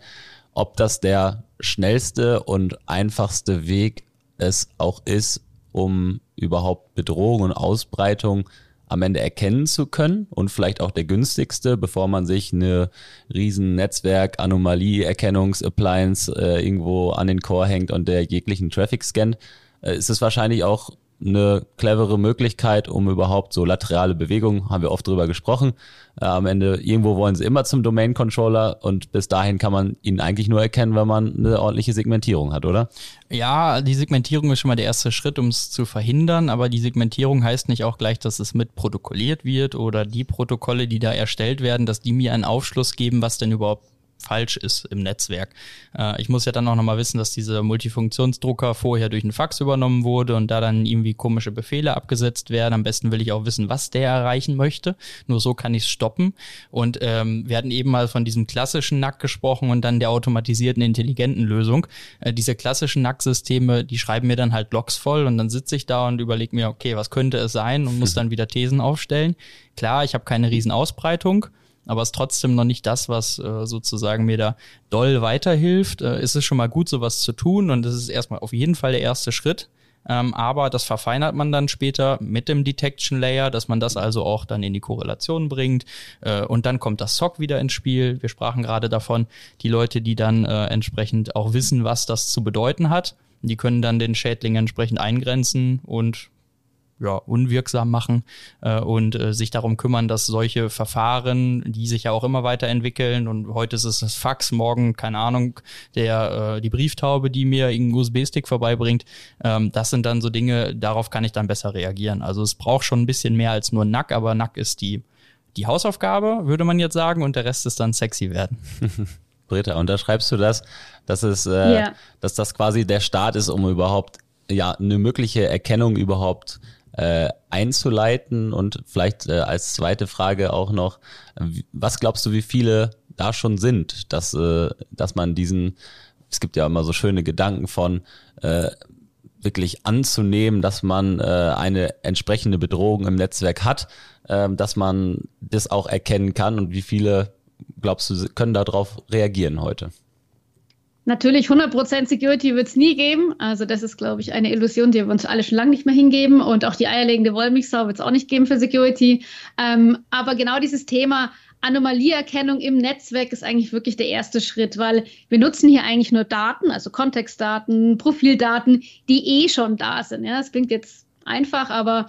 ob das der schnellste und einfachste Weg es auch ist, um überhaupt Bedrohung und Ausbreitung am Ende erkennen zu können und vielleicht auch der günstigste, bevor man sich eine riesen Netzwerk Anomalie Erkennungs Appliance äh, irgendwo an den Core hängt und der jeglichen Traffic scannt, äh, ist es wahrscheinlich auch eine clevere Möglichkeit, um überhaupt so laterale Bewegungen, haben wir oft drüber gesprochen. Äh, am Ende, irgendwo wollen sie immer zum Domain Controller und bis dahin kann man ihn eigentlich nur erkennen, wenn man eine ordentliche Segmentierung hat, oder? Ja, die Segmentierung ist schon mal der erste Schritt, um es zu verhindern, aber die Segmentierung heißt nicht auch gleich, dass es mit protokolliert wird oder die Protokolle, die da erstellt werden, dass die mir einen Aufschluss geben, was denn überhaupt falsch ist im Netzwerk. Äh, ich muss ja dann auch nochmal wissen, dass dieser Multifunktionsdrucker vorher durch einen Fax übernommen wurde und da dann irgendwie komische Befehle abgesetzt werden. Am besten will ich auch wissen, was der erreichen möchte. Nur so kann ich es stoppen. Und ähm, wir hatten eben mal von diesem klassischen NAC gesprochen und dann der automatisierten intelligenten Lösung. Äh, diese klassischen NAC-Systeme, die schreiben mir dann halt Logs voll und dann sitze ich da und überlege mir, okay, was könnte es sein und muss dann wieder Thesen aufstellen. Klar, ich habe keine Riesenausbreitung aber es ist trotzdem noch nicht das, was äh, sozusagen mir da doll weiterhilft. Äh, ist es schon mal gut, sowas zu tun und das ist erstmal auf jeden Fall der erste Schritt. Ähm, aber das verfeinert man dann später mit dem Detection Layer, dass man das also auch dann in die Korrelation bringt. Äh, und dann kommt das SOC wieder ins Spiel. Wir sprachen gerade davon, die Leute, die dann äh, entsprechend auch wissen, was das zu bedeuten hat. Die können dann den Schädling entsprechend eingrenzen und ja, unwirksam machen äh, und äh, sich darum kümmern, dass solche Verfahren, die sich ja auch immer weiterentwickeln und heute ist es das Fax, morgen, keine Ahnung, der äh, die Brieftaube, die mir irgendeinen USB-Stick vorbeibringt, ähm, das sind dann so Dinge, darauf kann ich dann besser reagieren. Also es braucht schon ein bisschen mehr als nur Nack, aber Nack ist die, die Hausaufgabe, würde man jetzt sagen, und der Rest ist dann sexy werden. Britta, unterschreibst du das, dass es, äh, ja. dass das quasi der Start ist, um überhaupt ja eine mögliche Erkennung überhaupt äh, einzuleiten und vielleicht äh, als zweite Frage auch noch, was glaubst du, wie viele da schon sind, dass, äh, dass man diesen, es gibt ja immer so schöne Gedanken von, äh, wirklich anzunehmen, dass man äh, eine entsprechende Bedrohung im Netzwerk hat, äh, dass man das auch erkennen kann und wie viele, glaubst du, können darauf reagieren heute? Natürlich 100% Security wird es nie geben. Also das ist, glaube ich, eine Illusion, die wir uns alle schon lange nicht mehr hingeben. Und auch die eierlegende Wollmilchsau wird es auch nicht geben für Security. Ähm, aber genau dieses Thema Anomalieerkennung im Netzwerk ist eigentlich wirklich der erste Schritt, weil wir nutzen hier eigentlich nur Daten, also Kontextdaten, Profildaten, die eh schon da sind. Ja, das klingt jetzt einfach, aber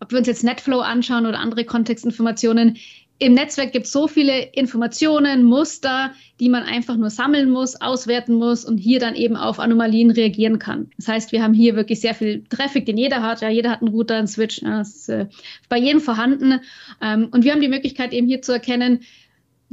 ob wir uns jetzt Netflow anschauen oder andere Kontextinformationen, im Netzwerk gibt es so viele Informationen, Muster, die man einfach nur sammeln muss, auswerten muss und hier dann eben auf Anomalien reagieren kann. Das heißt, wir haben hier wirklich sehr viel Traffic, den jeder hat. Ja, jeder hat einen Router, einen Switch. Ja, das ist äh, bei jedem vorhanden. Ähm, und wir haben die Möglichkeit eben hier zu erkennen,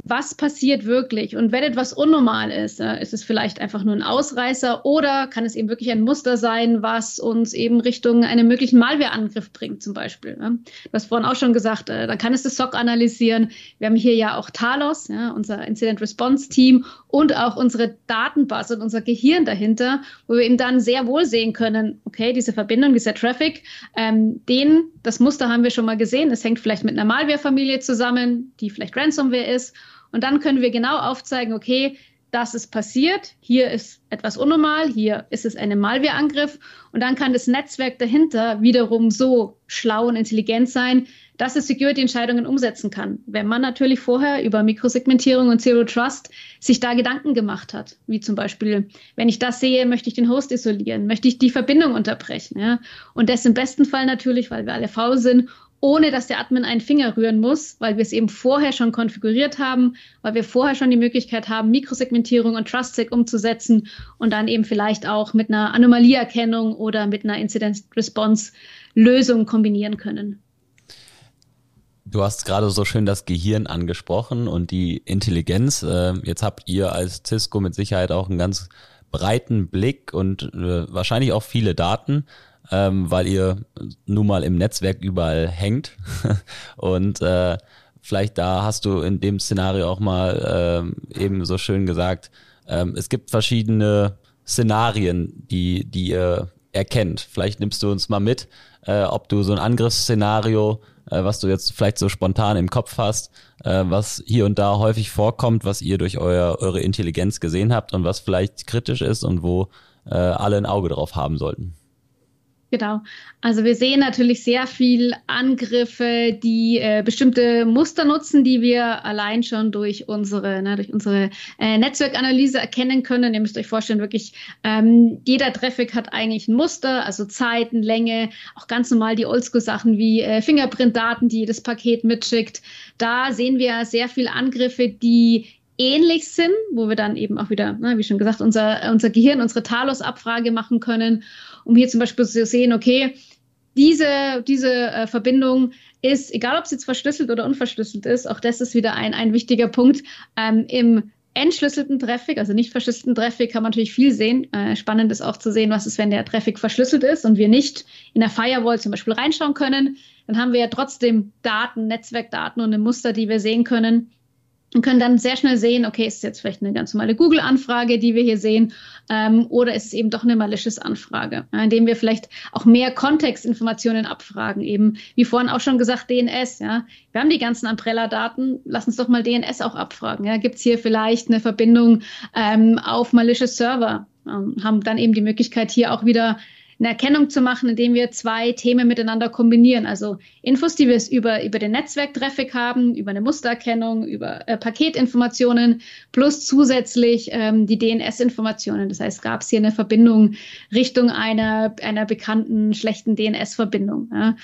was passiert wirklich? Und wenn etwas unnormal ist, äh, ist es vielleicht einfach nur ein Ausreißer oder kann es eben wirklich ein Muster sein, was uns eben Richtung einem möglichen Malwareangriff bringt, zum Beispiel. Du hast vorhin auch schon gesagt, äh, dann kann es das SOC analysieren. Wir haben hier ja auch Talos, unser Incident Response Team und auch unsere Datenbasis und unser Gehirn dahinter, wo wir eben dann sehr wohl sehen können, okay, diese Verbindung, dieser Traffic, ähm, den, das Muster haben wir schon mal gesehen. Es hängt vielleicht mit einer Malware-Familie zusammen, die vielleicht Ransomware ist. Und dann können wir genau aufzeigen, okay, das ist passiert, hier ist etwas unnormal, hier ist es ein Malwareangriff und dann kann das Netzwerk dahinter wiederum so schlau und intelligent sein, dass es Security-Entscheidungen umsetzen kann, wenn man natürlich vorher über Mikrosegmentierung und Zero Trust sich da Gedanken gemacht hat. Wie zum Beispiel, wenn ich das sehe, möchte ich den Host isolieren, möchte ich die Verbindung unterbrechen. Ja? Und das im besten Fall natürlich, weil wir alle faul sind ohne dass der Admin einen Finger rühren muss, weil wir es eben vorher schon konfiguriert haben, weil wir vorher schon die Möglichkeit haben, Mikrosegmentierung und TrustSec umzusetzen und dann eben vielleicht auch mit einer Anomalieerkennung oder mit einer Incident-Response-Lösung kombinieren können. Du hast gerade so schön das Gehirn angesprochen und die Intelligenz. Äh, jetzt habt ihr als Cisco mit Sicherheit auch einen ganz breiten Blick und äh, wahrscheinlich auch viele Daten ähm, weil ihr nun mal im Netzwerk überall hängt. und äh, vielleicht da hast du in dem Szenario auch mal eben so schön gesagt, ähm, es gibt verschiedene Szenarien, die, die ihr erkennt. Vielleicht nimmst du uns mal mit, ob du so ein Angriffsszenario, äh, was du jetzt vielleicht so spontan im Kopf hast, äh, was hier und da häufig vorkommt, was ihr durch euer, eure Intelligenz gesehen habt und was vielleicht kritisch ist und wo äh, alle ein Auge drauf haben sollten. Genau. Also wir sehen natürlich sehr viel Angriffe, die äh, bestimmte Muster nutzen, die wir allein schon durch unsere, ne, durch unsere äh, Netzwerkanalyse erkennen können. Ihr müsst euch vorstellen, wirklich ähm, jeder Traffic hat eigentlich ein Muster, also Zeiten, Länge, auch ganz normal die Oldschool-Sachen wie äh, Fingerprint-Daten, die jedes Paket mitschickt. Da sehen wir sehr viel Angriffe, die ähnlich sind, wo wir dann eben auch wieder, ne, wie schon gesagt, unser, unser Gehirn, unsere Talos-Abfrage machen können um hier zum Beispiel zu sehen, okay, diese, diese äh, Verbindung ist, egal ob sie jetzt verschlüsselt oder unverschlüsselt ist, auch das ist wieder ein, ein wichtiger Punkt. Ähm, Im entschlüsselten Traffic, also nicht verschlüsselten Traffic, kann man natürlich viel sehen. Äh, spannend ist auch zu sehen, was ist, wenn der Traffic verschlüsselt ist und wir nicht in der Firewall zum Beispiel reinschauen können. Dann haben wir ja trotzdem Daten, Netzwerkdaten und ein Muster, die wir sehen können und können dann sehr schnell sehen, okay, ist es jetzt vielleicht eine ganz normale Google-Anfrage, die wir hier sehen, ähm, oder ist es eben doch eine malicious Anfrage, ja, indem wir vielleicht auch mehr Kontextinformationen abfragen, eben wie vorhin auch schon gesagt, DNS, ja. Wir haben die ganzen Umbrella-Daten, lass uns doch mal DNS auch abfragen. Ja. Gibt es hier vielleicht eine Verbindung ähm, auf malicious Server? Ähm, haben dann eben die Möglichkeit, hier auch wieder eine Erkennung zu machen, indem wir zwei Themen miteinander kombinieren. Also Infos, die wir über, über den Netzwerktraffic haben, über eine Mustererkennung, über äh, Paketinformationen, plus zusätzlich ähm, die DNS-Informationen. Das heißt, gab es hier eine Verbindung Richtung einer, einer bekannten schlechten DNS-Verbindung. Ja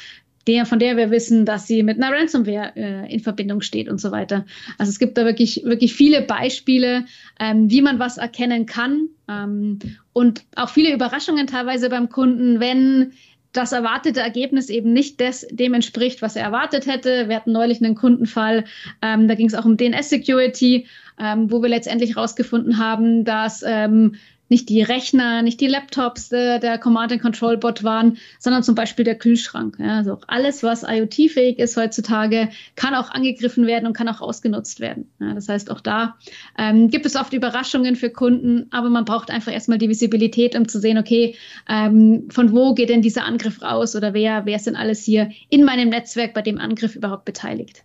der, von der wir wissen, dass sie mit einer Ransomware äh, in Verbindung steht und so weiter. Also es gibt da wirklich, wirklich viele Beispiele, ähm, wie man was erkennen kann ähm, und auch viele Überraschungen teilweise beim Kunden, wenn das erwartete Ergebnis eben nicht des, dem entspricht, was er erwartet hätte. Wir hatten neulich einen Kundenfall, ähm, da ging es auch um DNS-Security, ähm, wo wir letztendlich herausgefunden haben, dass ähm, nicht die Rechner, nicht die Laptops der, der Command-and-Control-Bot waren, sondern zum Beispiel der Kühlschrank. Ja, also alles, was IoT-fähig ist heutzutage, kann auch angegriffen werden und kann auch ausgenutzt werden. Ja, das heißt, auch da ähm, gibt es oft Überraschungen für Kunden, aber man braucht einfach erstmal die Visibilität, um zu sehen, okay, ähm, von wo geht denn dieser Angriff raus oder wer, wer ist denn alles hier in meinem Netzwerk bei dem Angriff überhaupt beteiligt?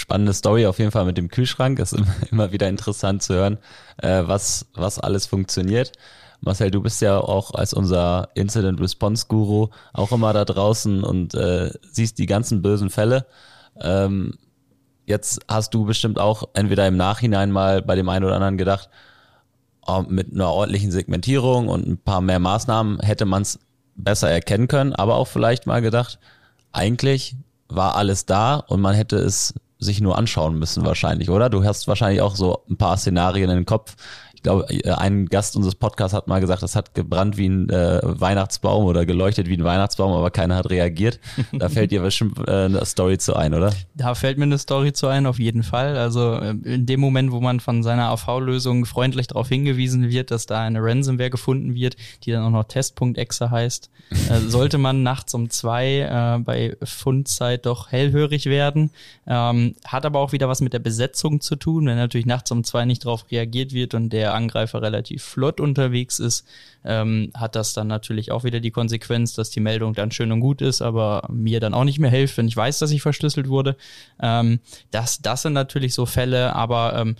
Spannende Story auf jeden Fall mit dem Kühlschrank. Ist immer wieder interessant zu hören, äh, was, was alles funktioniert. Marcel, du bist ja auch als unser Incident Response Guru auch immer da draußen und äh, siehst die ganzen bösen Fälle. Ähm, jetzt hast du bestimmt auch entweder im Nachhinein mal bei dem einen oder anderen gedacht, oh, mit einer ordentlichen Segmentierung und ein paar mehr Maßnahmen hätte man es besser erkennen können, aber auch vielleicht mal gedacht, eigentlich war alles da und man hätte es sich nur anschauen müssen wahrscheinlich, oder? Du hast wahrscheinlich auch so ein paar Szenarien im Kopf, ich glaube, äh, ein Gast unseres Podcasts hat mal gesagt, es hat gebrannt wie ein äh, Weihnachtsbaum oder geleuchtet wie ein Weihnachtsbaum, aber keiner hat reagiert. Da fällt dir bestimmt äh, eine Story zu ein, oder? Da fällt mir eine Story zu ein, auf jeden Fall. Also äh, in dem Moment, wo man von seiner AV-Lösung freundlich darauf hingewiesen wird, dass da eine Ransomware gefunden wird, die dann auch noch Test.exe heißt, äh, sollte man nachts um zwei äh, bei Fundzeit doch hellhörig werden. Ähm, hat aber auch wieder was mit der Besetzung zu tun, wenn natürlich nachts um zwei nicht darauf reagiert wird und der der Angreifer relativ flott unterwegs ist, ähm, hat das dann natürlich auch wieder die Konsequenz, dass die Meldung dann schön und gut ist, aber mir dann auch nicht mehr hilft, wenn ich weiß, dass ich verschlüsselt wurde. Ähm, das, das sind natürlich so Fälle, aber ähm,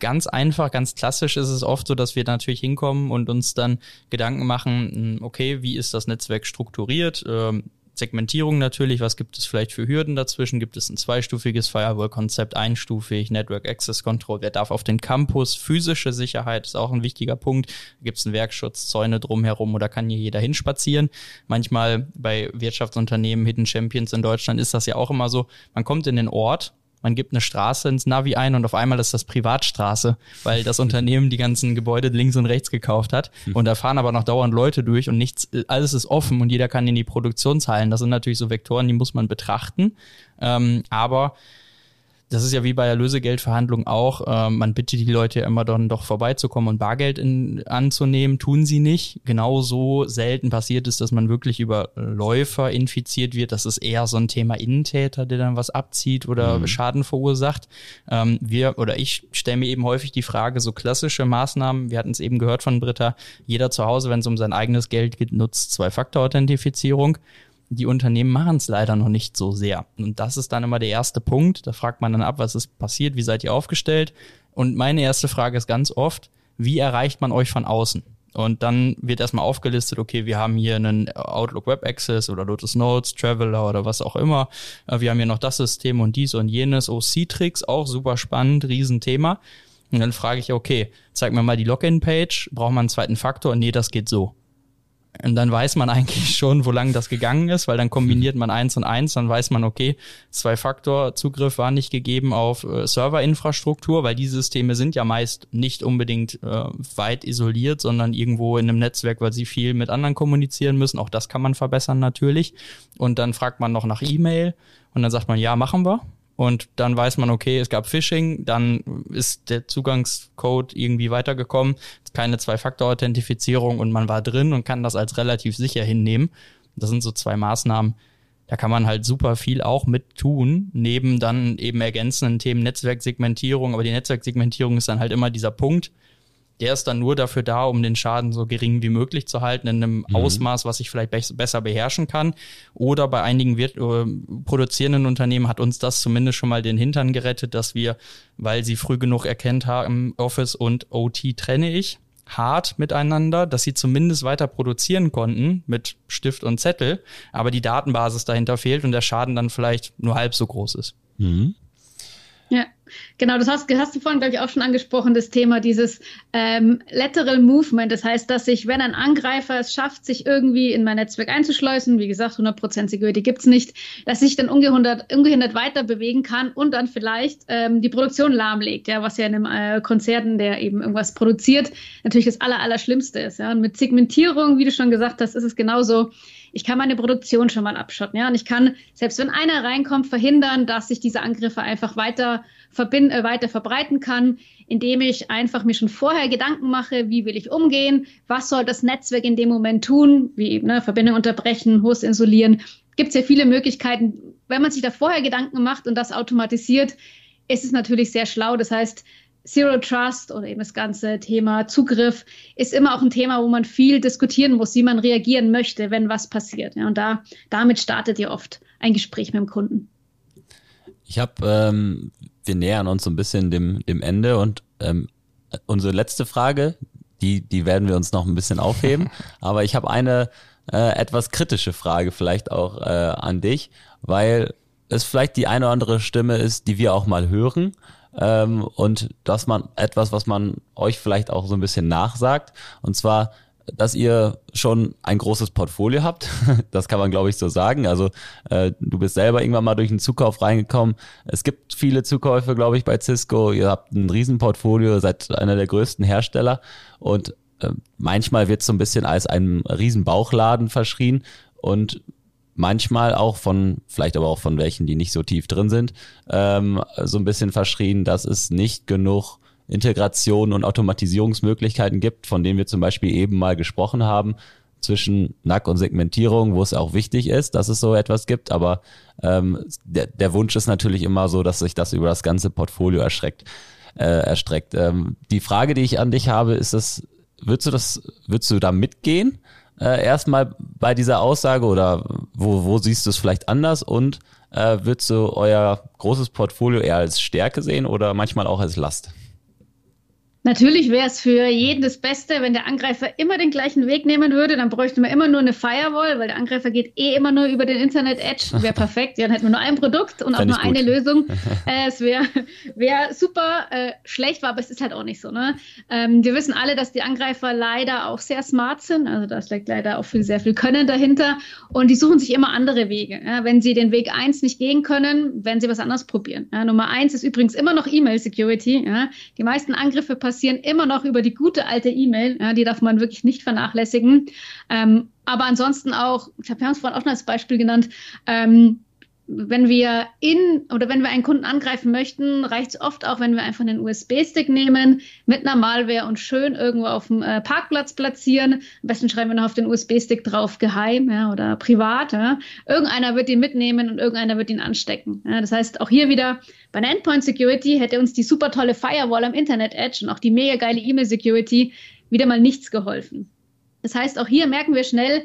ganz einfach, ganz klassisch ist es oft so, dass wir natürlich hinkommen und uns dann Gedanken machen, hm, okay, wie ist das Netzwerk strukturiert? Ähm, Segmentierung natürlich, was gibt es vielleicht für Hürden dazwischen? Gibt es ein zweistufiges Firewall-Konzept, einstufig, Network Access Control, wer darf auf den Campus? Physische Sicherheit ist auch ein wichtiger Punkt. Gibt es einen Werkschutz, Zäune drumherum oder kann hier jeder hinspazieren? Manchmal bei Wirtschaftsunternehmen, Hidden Champions in Deutschland ist das ja auch immer so, man kommt in den Ort man gibt eine Straße ins Navi ein und auf einmal ist das Privatstraße, weil das Unternehmen die ganzen Gebäude links und rechts gekauft hat. Hm. Und da fahren aber noch dauernd Leute durch und nichts, alles ist offen und jeder kann in die Produktionshallen. Das sind natürlich so Vektoren, die muss man betrachten. Ähm, aber das ist ja wie bei der Lösegeldverhandlung auch. Äh, man bittet die Leute ja immer dann doch vorbeizukommen und Bargeld in, anzunehmen. Tun sie nicht. Genauso selten passiert ist, dass man wirklich über Läufer infiziert wird. Das ist eher so ein Thema Innentäter, der dann was abzieht oder mhm. Schaden verursacht. Ähm, wir oder ich stelle mir eben häufig die Frage, so klassische Maßnahmen, wir hatten es eben gehört von Britta, jeder zu Hause, wenn es um sein eigenes Geld geht, nutzt Zwei-Faktor-Authentifizierung die Unternehmen machen es leider noch nicht so sehr. Und das ist dann immer der erste Punkt. Da fragt man dann ab, was ist passiert, wie seid ihr aufgestellt? Und meine erste Frage ist ganz oft, wie erreicht man euch von außen? Und dann wird erstmal aufgelistet, okay, wir haben hier einen Outlook Web Access oder Lotus Notes, Traveler oder was auch immer. Äh, wir haben hier noch das System und dies und jenes. OC-Tricks, auch super spannend, Riesenthema. Und dann frage ich, okay, zeig mir mal die Login-Page, braucht man einen zweiten Faktor? Nee, das geht so. Und dann weiß man eigentlich schon, wo lang das gegangen ist, weil dann kombiniert man eins und eins, dann weiß man, okay, Zwei-Faktor-Zugriff war nicht gegeben auf äh, Serverinfrastruktur, weil die Systeme sind ja meist nicht unbedingt äh, weit isoliert, sondern irgendwo in einem Netzwerk, weil sie viel mit anderen kommunizieren müssen. Auch das kann man verbessern natürlich. Und dann fragt man noch nach E-Mail und dann sagt man, ja, machen wir und dann weiß man, okay, es gab Phishing, dann ist der Zugangscode irgendwie weitergekommen, keine Zwei-Faktor-Authentifizierung und man war drin und kann das als relativ sicher hinnehmen. Das sind so zwei Maßnahmen, da kann man halt super viel auch mit tun, neben dann eben ergänzenden Themen Netzwerksegmentierung, aber die Netzwerksegmentierung ist dann halt immer dieser Punkt, der ist dann nur dafür da, um den Schaden so gering wie möglich zu halten, in einem mhm. Ausmaß, was ich vielleicht be besser beherrschen kann. Oder bei einigen wird, äh, produzierenden Unternehmen hat uns das zumindest schon mal den Hintern gerettet, dass wir, weil sie früh genug erkennt haben, Office und OT trenne ich hart miteinander, dass sie zumindest weiter produzieren konnten mit Stift und Zettel, aber die Datenbasis dahinter fehlt und der Schaden dann vielleicht nur halb so groß ist. Mhm. Ja, genau, das hast, hast du vorhin, glaube ich, auch schon angesprochen, das Thema dieses ähm, Lateral Movement. Das heißt, dass sich, wenn ein Angreifer es schafft, sich irgendwie in mein Netzwerk einzuschleusen, wie gesagt, 100% Security gibt's nicht, dass sich dann ungehindert, ungehindert weiter bewegen kann und dann vielleicht ähm, die Produktion lahmlegt, ja, was ja in einem äh, Konzern, der eben irgendwas produziert, natürlich das Aller, Allerschlimmste ist. Ja. Und mit Segmentierung, wie du schon gesagt hast, ist es genauso ich kann meine Produktion schon mal abschotten, ja, und ich kann, selbst wenn einer reinkommt, verhindern, dass sich diese Angriffe einfach weiter verbinden, äh, weiter verbreiten kann, indem ich einfach mir schon vorher Gedanken mache, wie will ich umgehen, was soll das Netzwerk in dem Moment tun, wie ne, Verbindung unterbrechen, Host isolieren. Gibt es ja viele Möglichkeiten. Wenn man sich da vorher Gedanken macht und das automatisiert, ist es natürlich sehr schlau. Das heißt, Zero Trust oder eben das ganze Thema Zugriff ist immer auch ein Thema, wo man viel diskutieren muss, wie man reagieren möchte, wenn was passiert. Ja, und da, damit startet ihr oft ein Gespräch mit dem Kunden. Ich habe, ähm, wir nähern uns so ein bisschen dem, dem Ende und ähm, unsere letzte Frage, die, die werden wir uns noch ein bisschen aufheben. Aber ich habe eine äh, etwas kritische Frage vielleicht auch äh, an dich, weil es vielleicht die eine oder andere Stimme ist, die wir auch mal hören ähm, und dass man etwas, was man euch vielleicht auch so ein bisschen nachsagt, und zwar, dass ihr schon ein großes Portfolio habt. Das kann man, glaube ich, so sagen. Also äh, du bist selber irgendwann mal durch einen Zukauf reingekommen. Es gibt viele Zukäufe, glaube ich, bei Cisco. Ihr habt ein Riesenportfolio, seid einer der größten Hersteller und äh, manchmal wird es so ein bisschen als ein Riesenbauchladen verschrien. Und manchmal auch von, vielleicht aber auch von welchen, die nicht so tief drin sind, ähm, so ein bisschen verschrien, dass es nicht genug Integration und Automatisierungsmöglichkeiten gibt, von denen wir zum Beispiel eben mal gesprochen haben, zwischen NAC und Segmentierung, wo es auch wichtig ist, dass es so etwas gibt, aber ähm, der, der Wunsch ist natürlich immer so, dass sich das über das ganze Portfolio erschreckt, äh, erstreckt. Ähm, die Frage, die ich an dich habe, ist das, würdest du das, würdest du da mitgehen? äh, erstmal bei dieser Aussage oder wo, wo siehst du es vielleicht anders und äh, würdest du euer großes Portfolio eher als Stärke sehen oder manchmal auch als Last? Natürlich wäre es für jeden das Beste, wenn der Angreifer immer den gleichen Weg nehmen würde. Dann bräuchte man immer nur eine Firewall, weil der Angreifer geht eh immer nur über den Internet Edge. Wäre perfekt. Ja, dann hätten wir nur ein Produkt und auch nur eine Lösung. Äh, es wäre wär super äh, schlecht, war, aber es ist halt auch nicht so. Ne? Ähm, wir wissen alle, dass die Angreifer leider auch sehr smart sind. Also da steckt leider auch viel, sehr viel Können dahinter. Und die suchen sich immer andere Wege. Ja? Wenn sie den Weg eins nicht gehen können, werden sie was anderes probieren. Ja? Nummer eins ist übrigens immer noch E-Mail-Security. Ja? Die meisten Angriffe passieren passieren immer noch über die gute alte E-Mail. Ja, die darf man wirklich nicht vernachlässigen. Ähm, aber ansonsten auch, ich habe es vorhin auch noch als Beispiel genannt, ähm, wenn wir in oder wenn wir einen Kunden angreifen möchten, reicht es oft auch, wenn wir einfach einen USB-Stick nehmen, mit einer Malware und schön irgendwo auf dem äh, Parkplatz platzieren. Am besten schreiben wir noch auf den USB-Stick drauf geheim ja, oder privat. Ja. Irgendeiner wird ihn mitnehmen und irgendeiner wird ihn anstecken. Ja. Das heißt, auch hier wieder bei der Endpoint Security hätte uns die super tolle Firewall am Internet Edge und auch die mega geile E-Mail Security wieder mal nichts geholfen. Das heißt, auch hier merken wir schnell,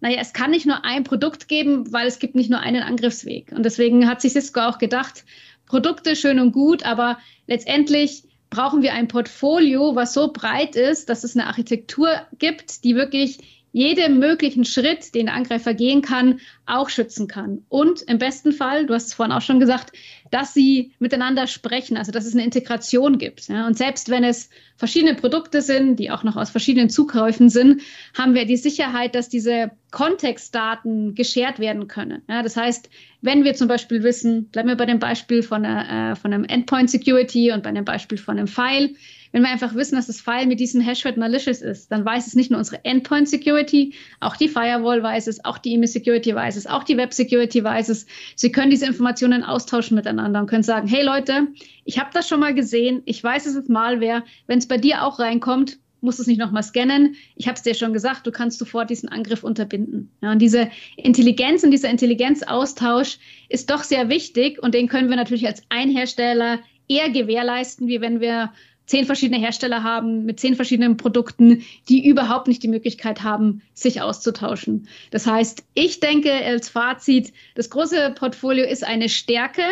naja, es kann nicht nur ein Produkt geben, weil es gibt nicht nur einen Angriffsweg. Und deswegen hat sich Cisco auch gedacht, Produkte schön und gut, aber letztendlich brauchen wir ein Portfolio, was so breit ist, dass es eine Architektur gibt, die wirklich jeden möglichen Schritt, den der Angreifer gehen kann, auch schützen kann. Und im besten Fall, du hast es vorhin auch schon gesagt, dass sie miteinander sprechen, also dass es eine Integration gibt. Und selbst wenn es verschiedene Produkte sind, die auch noch aus verschiedenen Zukäufen sind, haben wir die Sicherheit, dass diese Kontextdaten geshared werden können. Ja. Das heißt, wenn wir zum Beispiel wissen, bleiben wir bei dem Beispiel von, einer, äh, von einem Endpoint Security und bei dem Beispiel von einem File, wenn wir einfach wissen, dass das File mit diesem Hashword malicious ist, dann weiß es nicht nur unsere Endpoint Security, auch die Firewall weiß es, auch die E-Mail Security weiß es, auch die Web Security weiß es. Sie können diese Informationen austauschen miteinander und können sagen, hey Leute, ich habe das schon mal gesehen, ich weiß, es ist Malware. Wenn es bei dir auch reinkommt, musst es nicht nochmal scannen. Ich habe es dir schon gesagt, du kannst sofort diesen Angriff unterbinden. Ja, und diese Intelligenz und dieser Intelligenzaustausch ist doch sehr wichtig und den können wir natürlich als Einhersteller eher gewährleisten, wie wenn wir zehn verschiedene Hersteller haben mit zehn verschiedenen Produkten, die überhaupt nicht die Möglichkeit haben, sich auszutauschen. Das heißt, ich denke als Fazit, das große Portfolio ist eine Stärke,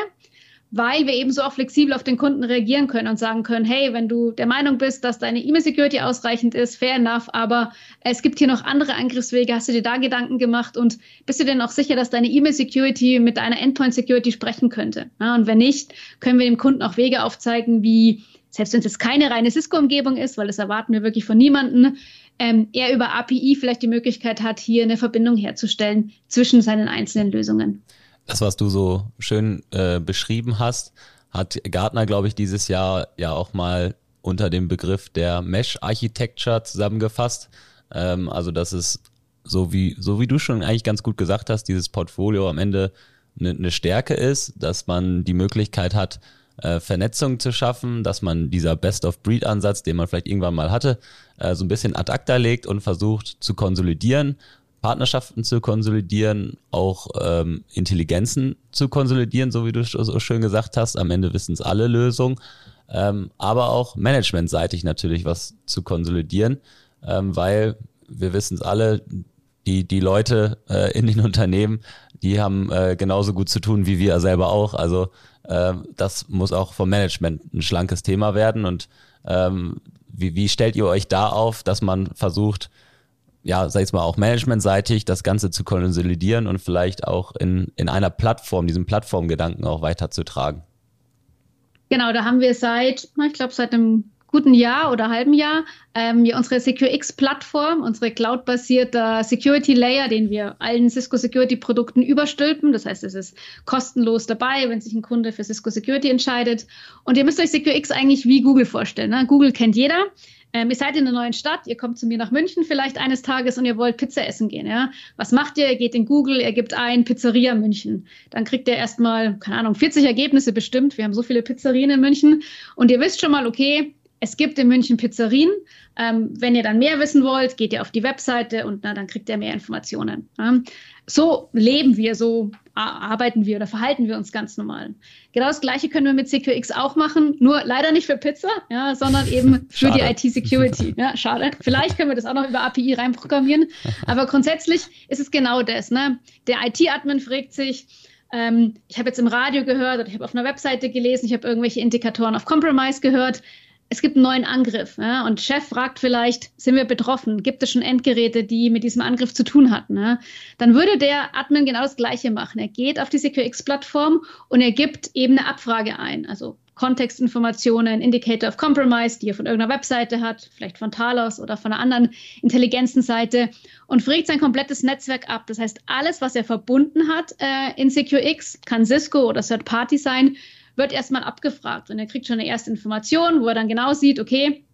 weil wir eben so auch flexibel auf den Kunden reagieren können und sagen können, hey, wenn du der Meinung bist, dass deine E-Mail-Security ausreichend ist, fair enough, aber es gibt hier noch andere Angriffswege, hast du dir da Gedanken gemacht und bist du denn auch sicher, dass deine E-Mail-Security mit deiner Endpoint-Security sprechen könnte? Ja, und wenn nicht, können wir dem Kunden auch Wege aufzeigen, wie selbst wenn es keine reine Cisco-Umgebung ist, weil das erwarten wir wirklich von niemandem, ähm, er über API vielleicht die Möglichkeit hat, hier eine Verbindung herzustellen zwischen seinen einzelnen Lösungen. Das, was du so schön äh, beschrieben hast, hat Gartner, glaube ich, dieses Jahr ja auch mal unter dem Begriff der Mesh Architecture zusammengefasst. Ähm, also, dass es so wie, so wie du schon eigentlich ganz gut gesagt hast, dieses Portfolio am Ende eine, eine Stärke ist, dass man die Möglichkeit hat, äh, Vernetzung zu schaffen, dass man dieser Best-of-Breed-Ansatz, den man vielleicht irgendwann mal hatte, äh, so ein bisschen ad acta legt und versucht zu konsolidieren, Partnerschaften zu konsolidieren, auch ähm, Intelligenzen zu konsolidieren, so wie du so schön gesagt hast. Am Ende wissen es alle Lösungen, ähm, aber auch managementseitig natürlich was zu konsolidieren, ähm, weil wir wissen es alle, die, die Leute äh, in den Unternehmen, die haben äh, genauso gut zu tun wie wir selber auch. Also ähm, das muss auch vom Management ein schlankes Thema werden. Und ähm, wie, wie stellt ihr euch da auf, dass man versucht, ja, sag ich mal, auch managementseitig das Ganze zu konsolidieren und vielleicht auch in, in einer Plattform, diesen Plattformgedanken auch weiterzutragen? Genau, da haben wir seit, ich glaube, seit einem guten Jahr oder halben Jahr ähm, unsere SecureX-Plattform, unsere cloud-basierte Security Layer, den wir allen Cisco Security-Produkten überstülpen. Das heißt, es ist kostenlos dabei, wenn sich ein Kunde für Cisco Security entscheidet. Und ihr müsst euch SecureX eigentlich wie Google vorstellen. Ne? Google kennt jeder. Ähm, ihr seid in einer neuen Stadt, ihr kommt zu mir nach München vielleicht eines Tages und ihr wollt Pizza essen gehen. Ja? Was macht ihr? Ihr geht in Google, ihr gebt ein Pizzeria München. Dann kriegt ihr erstmal, keine Ahnung, 40 Ergebnisse bestimmt. Wir haben so viele Pizzerien in München. Und ihr wisst schon mal, okay, es gibt in München Pizzerien. Ähm, wenn ihr dann mehr wissen wollt, geht ihr auf die Webseite und na, dann kriegt ihr mehr Informationen. Ja. So leben wir, so arbeiten wir oder verhalten wir uns ganz normal. Genau das Gleiche können wir mit CQX auch machen, nur leider nicht für Pizza, ja, sondern eben für die IT-Security. Ja, schade. Vielleicht können wir das auch noch über API reinprogrammieren, aber grundsätzlich ist es genau das. Ne? Der IT-Admin fragt sich, ähm, ich habe jetzt im Radio gehört oder ich habe auf einer Webseite gelesen, ich habe irgendwelche Indikatoren auf Compromise gehört es gibt einen neuen Angriff. Ja? Und Chef fragt vielleicht, sind wir betroffen? Gibt es schon Endgeräte, die mit diesem Angriff zu tun hatten? Ja? Dann würde der Admin genau das Gleiche machen. Er geht auf die SecureX-Plattform und er gibt eben eine Abfrage ein. Also Kontextinformationen, Indicator of Compromise, die er von irgendeiner Webseite hat, vielleicht von Talos oder von einer anderen Intelligenzenseite und fragt sein komplettes Netzwerk ab. Das heißt, alles, was er verbunden hat äh, in SecureX, kann Cisco oder Third Party sein, wird erstmal abgefragt und er kriegt schon eine erste Information, wo er dann genau sieht, okay,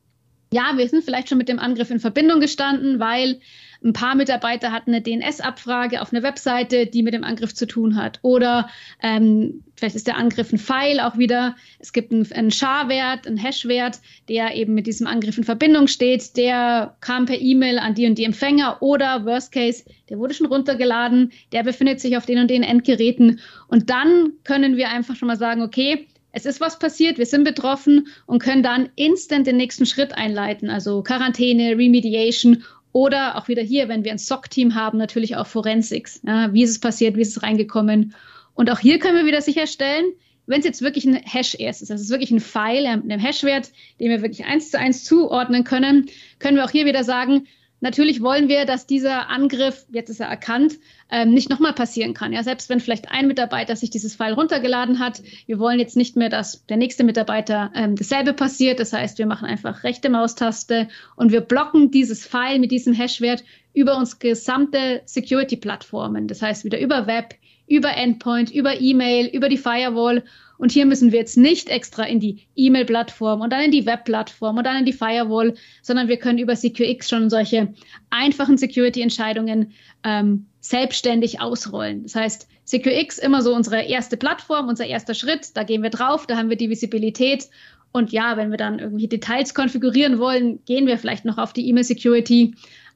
ja, wir sind vielleicht schon mit dem Angriff in Verbindung gestanden, weil ein paar Mitarbeiter hatten eine DNS-Abfrage auf einer Webseite, die mit dem Angriff zu tun hat. Oder ähm, vielleicht ist der Angriff ein Pfeil auch wieder. Es gibt einen, einen SHA-Wert, einen Hash-Wert, der eben mit diesem Angriff in Verbindung steht. Der kam per E-Mail an die und die Empfänger oder Worst Case, der wurde schon runtergeladen, der befindet sich auf den und den Endgeräten. Und dann können wir einfach schon mal sagen, okay, es ist was passiert, wir sind betroffen und können dann instant den nächsten Schritt einleiten, also Quarantäne, Remediation oder auch wieder hier, wenn wir ein SOC-Team haben, natürlich auch Forensics. Ja, wie ist es passiert, wie ist es reingekommen? Und auch hier können wir wieder sicherstellen, wenn es jetzt wirklich ein Hash ist, das ist wirklich ein Pfeil mit einem Hashwert, den wir wirklich eins zu eins zuordnen können, können wir auch hier wieder sagen, Natürlich wollen wir, dass dieser Angriff, jetzt ist er erkannt, ähm, nicht nochmal passieren kann. Ja, selbst wenn vielleicht ein Mitarbeiter sich dieses File runtergeladen hat, wir wollen jetzt nicht mehr, dass der nächste Mitarbeiter ähm, dasselbe passiert. Das heißt, wir machen einfach rechte Maustaste und wir blocken dieses File mit diesem Hashwert über unsere gesamte Security-Plattformen. Das heißt, wieder über Web, über Endpoint, über E-Mail, über die Firewall und hier müssen wir jetzt nicht extra in die E-Mail-Plattform und dann in die Web-Plattform und dann in die Firewall, sondern wir können über CQX schon solche einfachen Security-Entscheidungen ähm, selbstständig ausrollen. Das heißt, CQX immer so unsere erste Plattform, unser erster Schritt, da gehen wir drauf, da haben wir die Visibilität. Und ja, wenn wir dann irgendwelche Details konfigurieren wollen, gehen wir vielleicht noch auf die E-Mail-Security.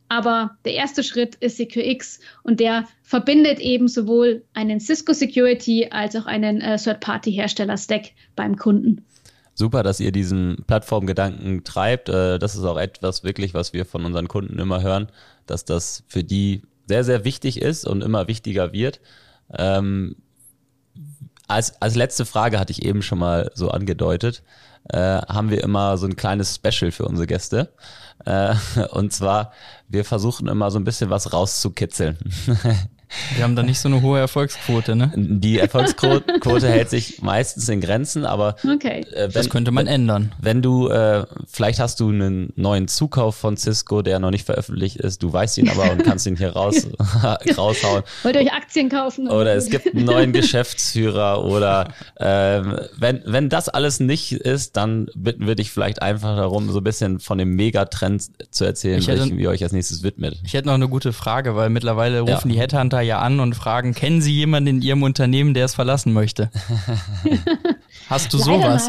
Aber der erste Schritt ist CQX und der verbindet eben sowohl einen Cisco Security als auch einen äh, Third-Party-Hersteller-Stack beim Kunden. Super, dass ihr diesen Plattformgedanken treibt. Äh, das ist auch etwas wirklich, was wir von unseren Kunden immer hören, dass das für die sehr, sehr wichtig ist und immer wichtiger wird. Ähm, als, als letzte Frage hatte ich eben schon mal so angedeutet, äh, haben wir immer so ein kleines Special für unsere Gäste. Äh, und zwar, wir versuchen immer so ein bisschen was rauszukitzeln. Wir haben da nicht so eine hohe Erfolgsquote, ne? Die Erfolgsquote hält sich meistens in Grenzen, aber okay. äh, wenn, das könnte man ändern. Wenn du, äh, vielleicht hast du einen neuen Zukauf von Cisco, der noch nicht veröffentlicht ist, du weißt ihn aber und kannst ihn hier raus, raushauen. Wollt ihr euch Aktien kaufen? Oder es gibt einen neuen Geschäftsführer oder ähm, wenn, wenn das alles nicht ist, dann bitten wir dich vielleicht einfach darum, so ein bisschen von dem Megatrend zu erzählen, hätte, welchen wir euch als nächstes widmet. Ich hätte noch eine gute Frage, weil mittlerweile rufen ja. die Headhunter ja an und fragen, kennen Sie jemanden in Ihrem Unternehmen, der es verlassen möchte? Hast du sowas?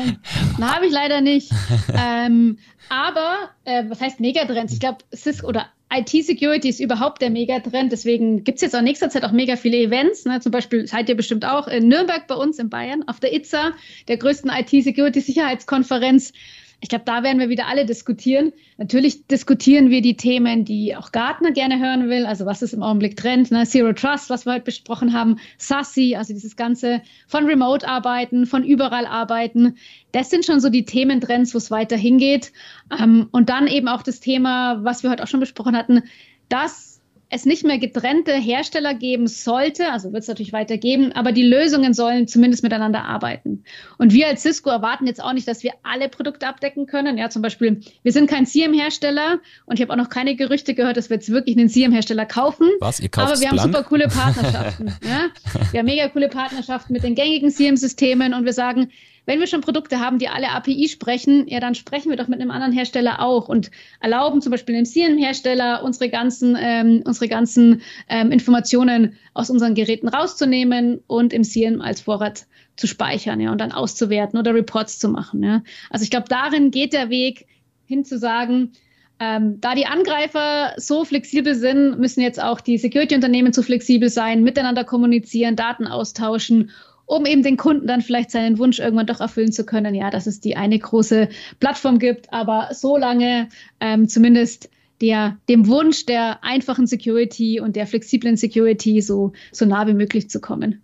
Nein, habe ich leider nicht. ähm, aber, äh, was heißt Megatrends? Ich glaube, Cisco oder IT-Security ist überhaupt der Megatrend. Deswegen gibt es jetzt auch in nächster Zeit auch mega viele Events. Ne? Zum Beispiel seid ihr bestimmt auch in Nürnberg bei uns in Bayern auf der ITSA, der größten IT-Security-Sicherheitskonferenz. Ich glaube, da werden wir wieder alle diskutieren. Natürlich diskutieren wir die Themen, die auch Gartner gerne hören will. Also was ist im Augenblick Trend? Ne? Zero Trust, was wir heute besprochen haben. SASI, also dieses Ganze von Remote-Arbeiten, von überall arbeiten. Das sind schon so die Thementrends, wo es weiter hingeht. Ähm, und dann eben auch das Thema, was wir heute auch schon besprochen hatten, dass es nicht mehr getrennte Hersteller geben sollte, also wird es natürlich weiter geben, aber die Lösungen sollen zumindest miteinander arbeiten. Und wir als Cisco erwarten jetzt auch nicht, dass wir alle Produkte abdecken können. Ja, zum Beispiel, wir sind kein CM-Hersteller und ich habe auch noch keine Gerüchte gehört, dass wir jetzt wirklich einen CM-Hersteller kaufen. Was? Ihr kauft aber wir blank? haben super coole Partnerschaften. ja? Wir haben mega coole Partnerschaften mit den gängigen CM-Systemen und wir sagen, wenn wir schon Produkte haben, die alle API sprechen, ja, dann sprechen wir doch mit einem anderen Hersteller auch und erlauben zum Beispiel dem CM-Hersteller unsere ganzen, ähm, unsere ganzen ähm, Informationen aus unseren Geräten rauszunehmen und im CM als Vorrat zu speichern, ja, und dann auszuwerten oder Reports zu machen, ja. Also ich glaube, darin geht der Weg hin zu sagen, ähm, da die Angreifer so flexibel sind, müssen jetzt auch die Security-Unternehmen so flexibel sein, miteinander kommunizieren, Daten austauschen um eben den Kunden dann vielleicht seinen Wunsch irgendwann doch erfüllen zu können, ja, dass es die eine große Plattform gibt, aber so lange ähm, zumindest der, dem Wunsch der einfachen Security und der flexiblen Security so, so nah wie möglich zu kommen.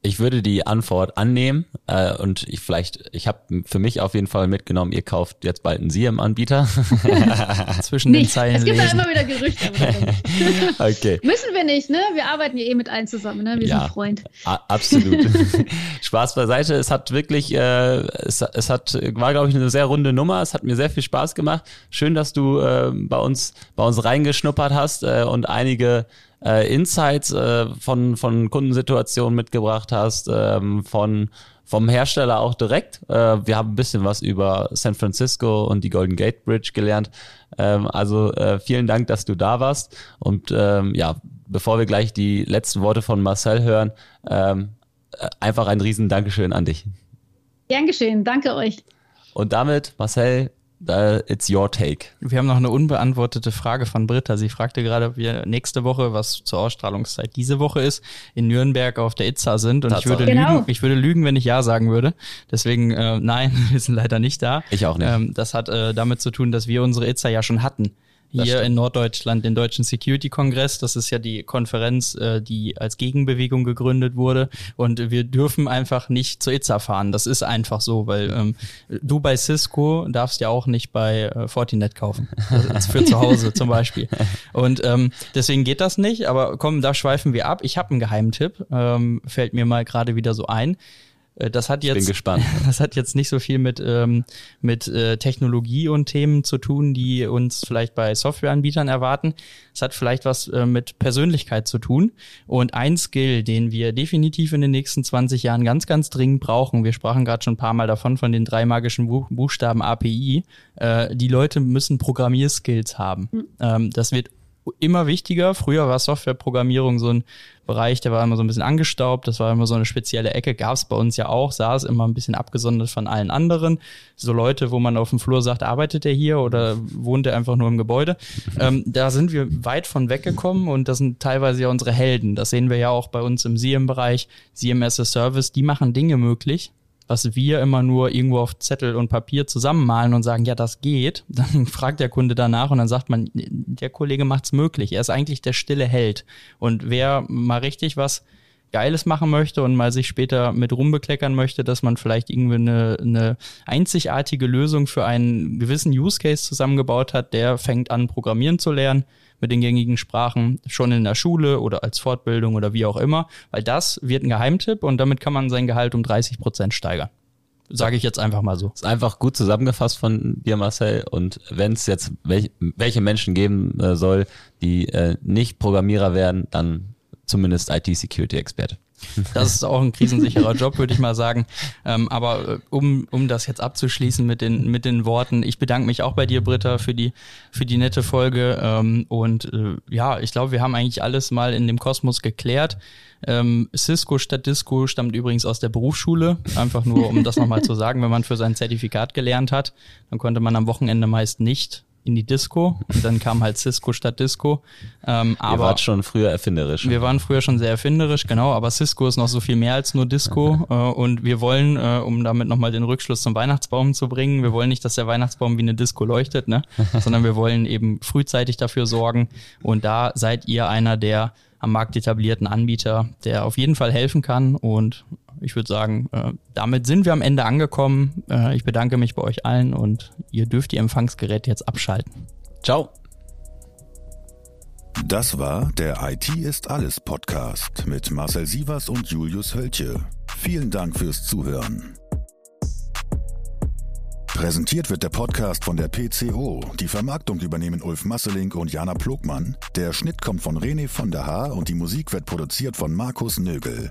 Ich würde die Antwort annehmen äh, und ich vielleicht, ich habe für mich auf jeden Fall mitgenommen, ihr kauft jetzt bald einen Siem-Anbieter. Zwischen Nicht. den Zeilen Es gibt lesen. da immer wieder Gerüchte. Okay. Müssen wir nicht, ne? Wir arbeiten ja eh mit allen zusammen, ne? Wir Ja. sind Freund. A absolut. Spaß beiseite. Es hat wirklich, äh, es, es hat, war glaube ich eine sehr runde Nummer. Es hat mir sehr viel Spaß gemacht. Schön, dass du äh, bei uns, bei uns reingeschnuppert hast äh, und einige äh, Insights äh, von von Kundensituationen mitgebracht hast, ähm, von vom Hersteller auch direkt. Äh, wir haben ein bisschen was über San Francisco und die Golden Gate Bridge gelernt. Ähm, also äh, vielen Dank, dass du da warst. Und ähm, ja, bevor wir gleich die letzten Worte von Marcel hören, ähm, äh, einfach ein riesen Dankeschön an dich. Gern geschehen. Danke euch. Und damit, Marcel, uh, it's your take. Wir haben noch eine unbeantwortete Frage von Britta. Sie fragte gerade, ob wir nächste Woche, was zur Ausstrahlungszeit diese Woche ist, in Nürnberg auf der ITSA sind. Und ich würde, Genau. lügen, ich würde lügen, wenn ich Ja sagen würde. Deswegen, äh, nein, wir sind leider nicht da. Ich auch nicht. Ähm, das hat äh, damit zu tun, dass wir unsere ITSA ja schon hatten. Das Hier stimmt. in Norddeutschland, den Deutschen Security Kongress. Das ist ja die Konferenz, äh, die als Gegenbewegung gegründet wurde. Und wir dürfen einfach nicht zur ITSA fahren. Das ist einfach so, weil ähm, du bei Cisco darfst ja auch nicht bei äh, Fortinet kaufen. Für zu Hause zum Beispiel. Und ähm, deswegen geht das nicht. Aber komm, da schweifen wir ab. Ich habe einen Geheimtipp. Ähm, fällt mir mal gerade wieder so ein. Äh, Das hat Ich bin jetzt, gespannt. das hat jetzt nicht so viel mit, ähm, mit äh, Technologie und Themen zu tun, die uns vielleicht bei Softwareanbietern erwarten. Es hat vielleicht was äh, mit Persönlichkeit zu tun. Und ein Skill, den wir definitiv in den nächsten 20 Jahren ganz, ganz dringend brauchen, wir sprachen gerade schon ein paar Mal davon, von den drei magischen Buch Buchstaben API, äh, die Leute müssen Programmierskills haben. Ähm, das wird immer wichtiger. Früher war Softwareprogrammierung so ein Bereich, der war immer so ein bisschen angestaubt, das war immer so eine spezielle Ecke, gab es bei uns ja auch, saß immer ein bisschen abgesondert von allen anderen. So Leute, wo man auf dem Flur sagt, arbeitet er hier oder wohnt er einfach nur im Gebäude? Ähm, da sind wir weit von weggekommen und das sind teilweise ja unsere Helden. Das sehen wir ja auch bei uns im SIEM-Bereich, SIEM as a Service, die machen Dinge möglich, was wir immer nur irgendwo auf Zettel und Papier zusammenmalen und sagen, ja, das geht, dann fragt der Kunde danach und dann sagt man, der Kollege macht's möglich. Er ist eigentlich der stille Held. Und wer mal richtig was Geiles machen möchte und mal sich später mit rumbekleckern möchte, dass man vielleicht irgendwie eine, eine einzigartige Lösung für einen gewissen Use Case zusammengebaut hat, der fängt an, Programmieren zu lernen mit den gängigen Sprachen, schon in der Schule oder als Fortbildung oder wie auch immer, weil das wird ein Geheimtipp und damit kann man sein Gehalt um 30 Prozent steigern. Sage ich jetzt einfach mal so. Ist einfach gut zusammengefasst von dir, Marcel. Und wenn es jetzt welch, welche Menschen geben äh, soll, die äh, nicht Programmierer werden, dann zumindest IT-Security-Experte. Das ist auch ein krisensicherer Job, würde ich mal sagen. Ähm, aber äh, um, um das jetzt abzuschließen mit den, mit den Worten, ich bedanke mich auch bei dir, Britta, für die, für die nette Folge. Ähm, und äh, ja, ich glaube, wir haben eigentlich alles mal in dem Kosmos geklärt. Ähm, Cisco statt Disco stammt übrigens aus der Berufsschule. Einfach nur, um das nochmal zu sagen, wenn man für sein Zertifikat gelernt hat, dann konnte man am Wochenende meist nicht in die Disco und dann kam halt Cisco statt Disco. Ähm, Ihr aber wart schon früher erfinderisch. wir waren früher schon sehr erfinderisch, genau, aber Cisco ist noch so viel mehr als nur Disco äh, und wir wollen, äh, um damit nochmal den Rückschluss zum Weihnachtsbaum zu bringen, wir wollen nicht, dass der Weihnachtsbaum wie eine Disco leuchtet, ne? sondern wir wollen eben frühzeitig dafür sorgen und da seid ihr einer der am Markt etablierten Anbieter, der auf jeden Fall helfen kann und ich würde sagen, äh, damit sind wir am Ende angekommen. Äh, ich bedanke mich bei euch allen und ihr dürft die Empfangsgeräte jetzt abschalten. Ciao. Das war der IT ist alles Podcast mit Marcel Sievers und Julius Hölche. Vielen Dank fürs Zuhören. Präsentiert wird der Podcast von der PCO. Die Vermarktung übernehmen Ulf Masseling und Jana Plogmann. Der Schnitt kommt von René von der Haar und die Musik wird produziert von Markus Nögel.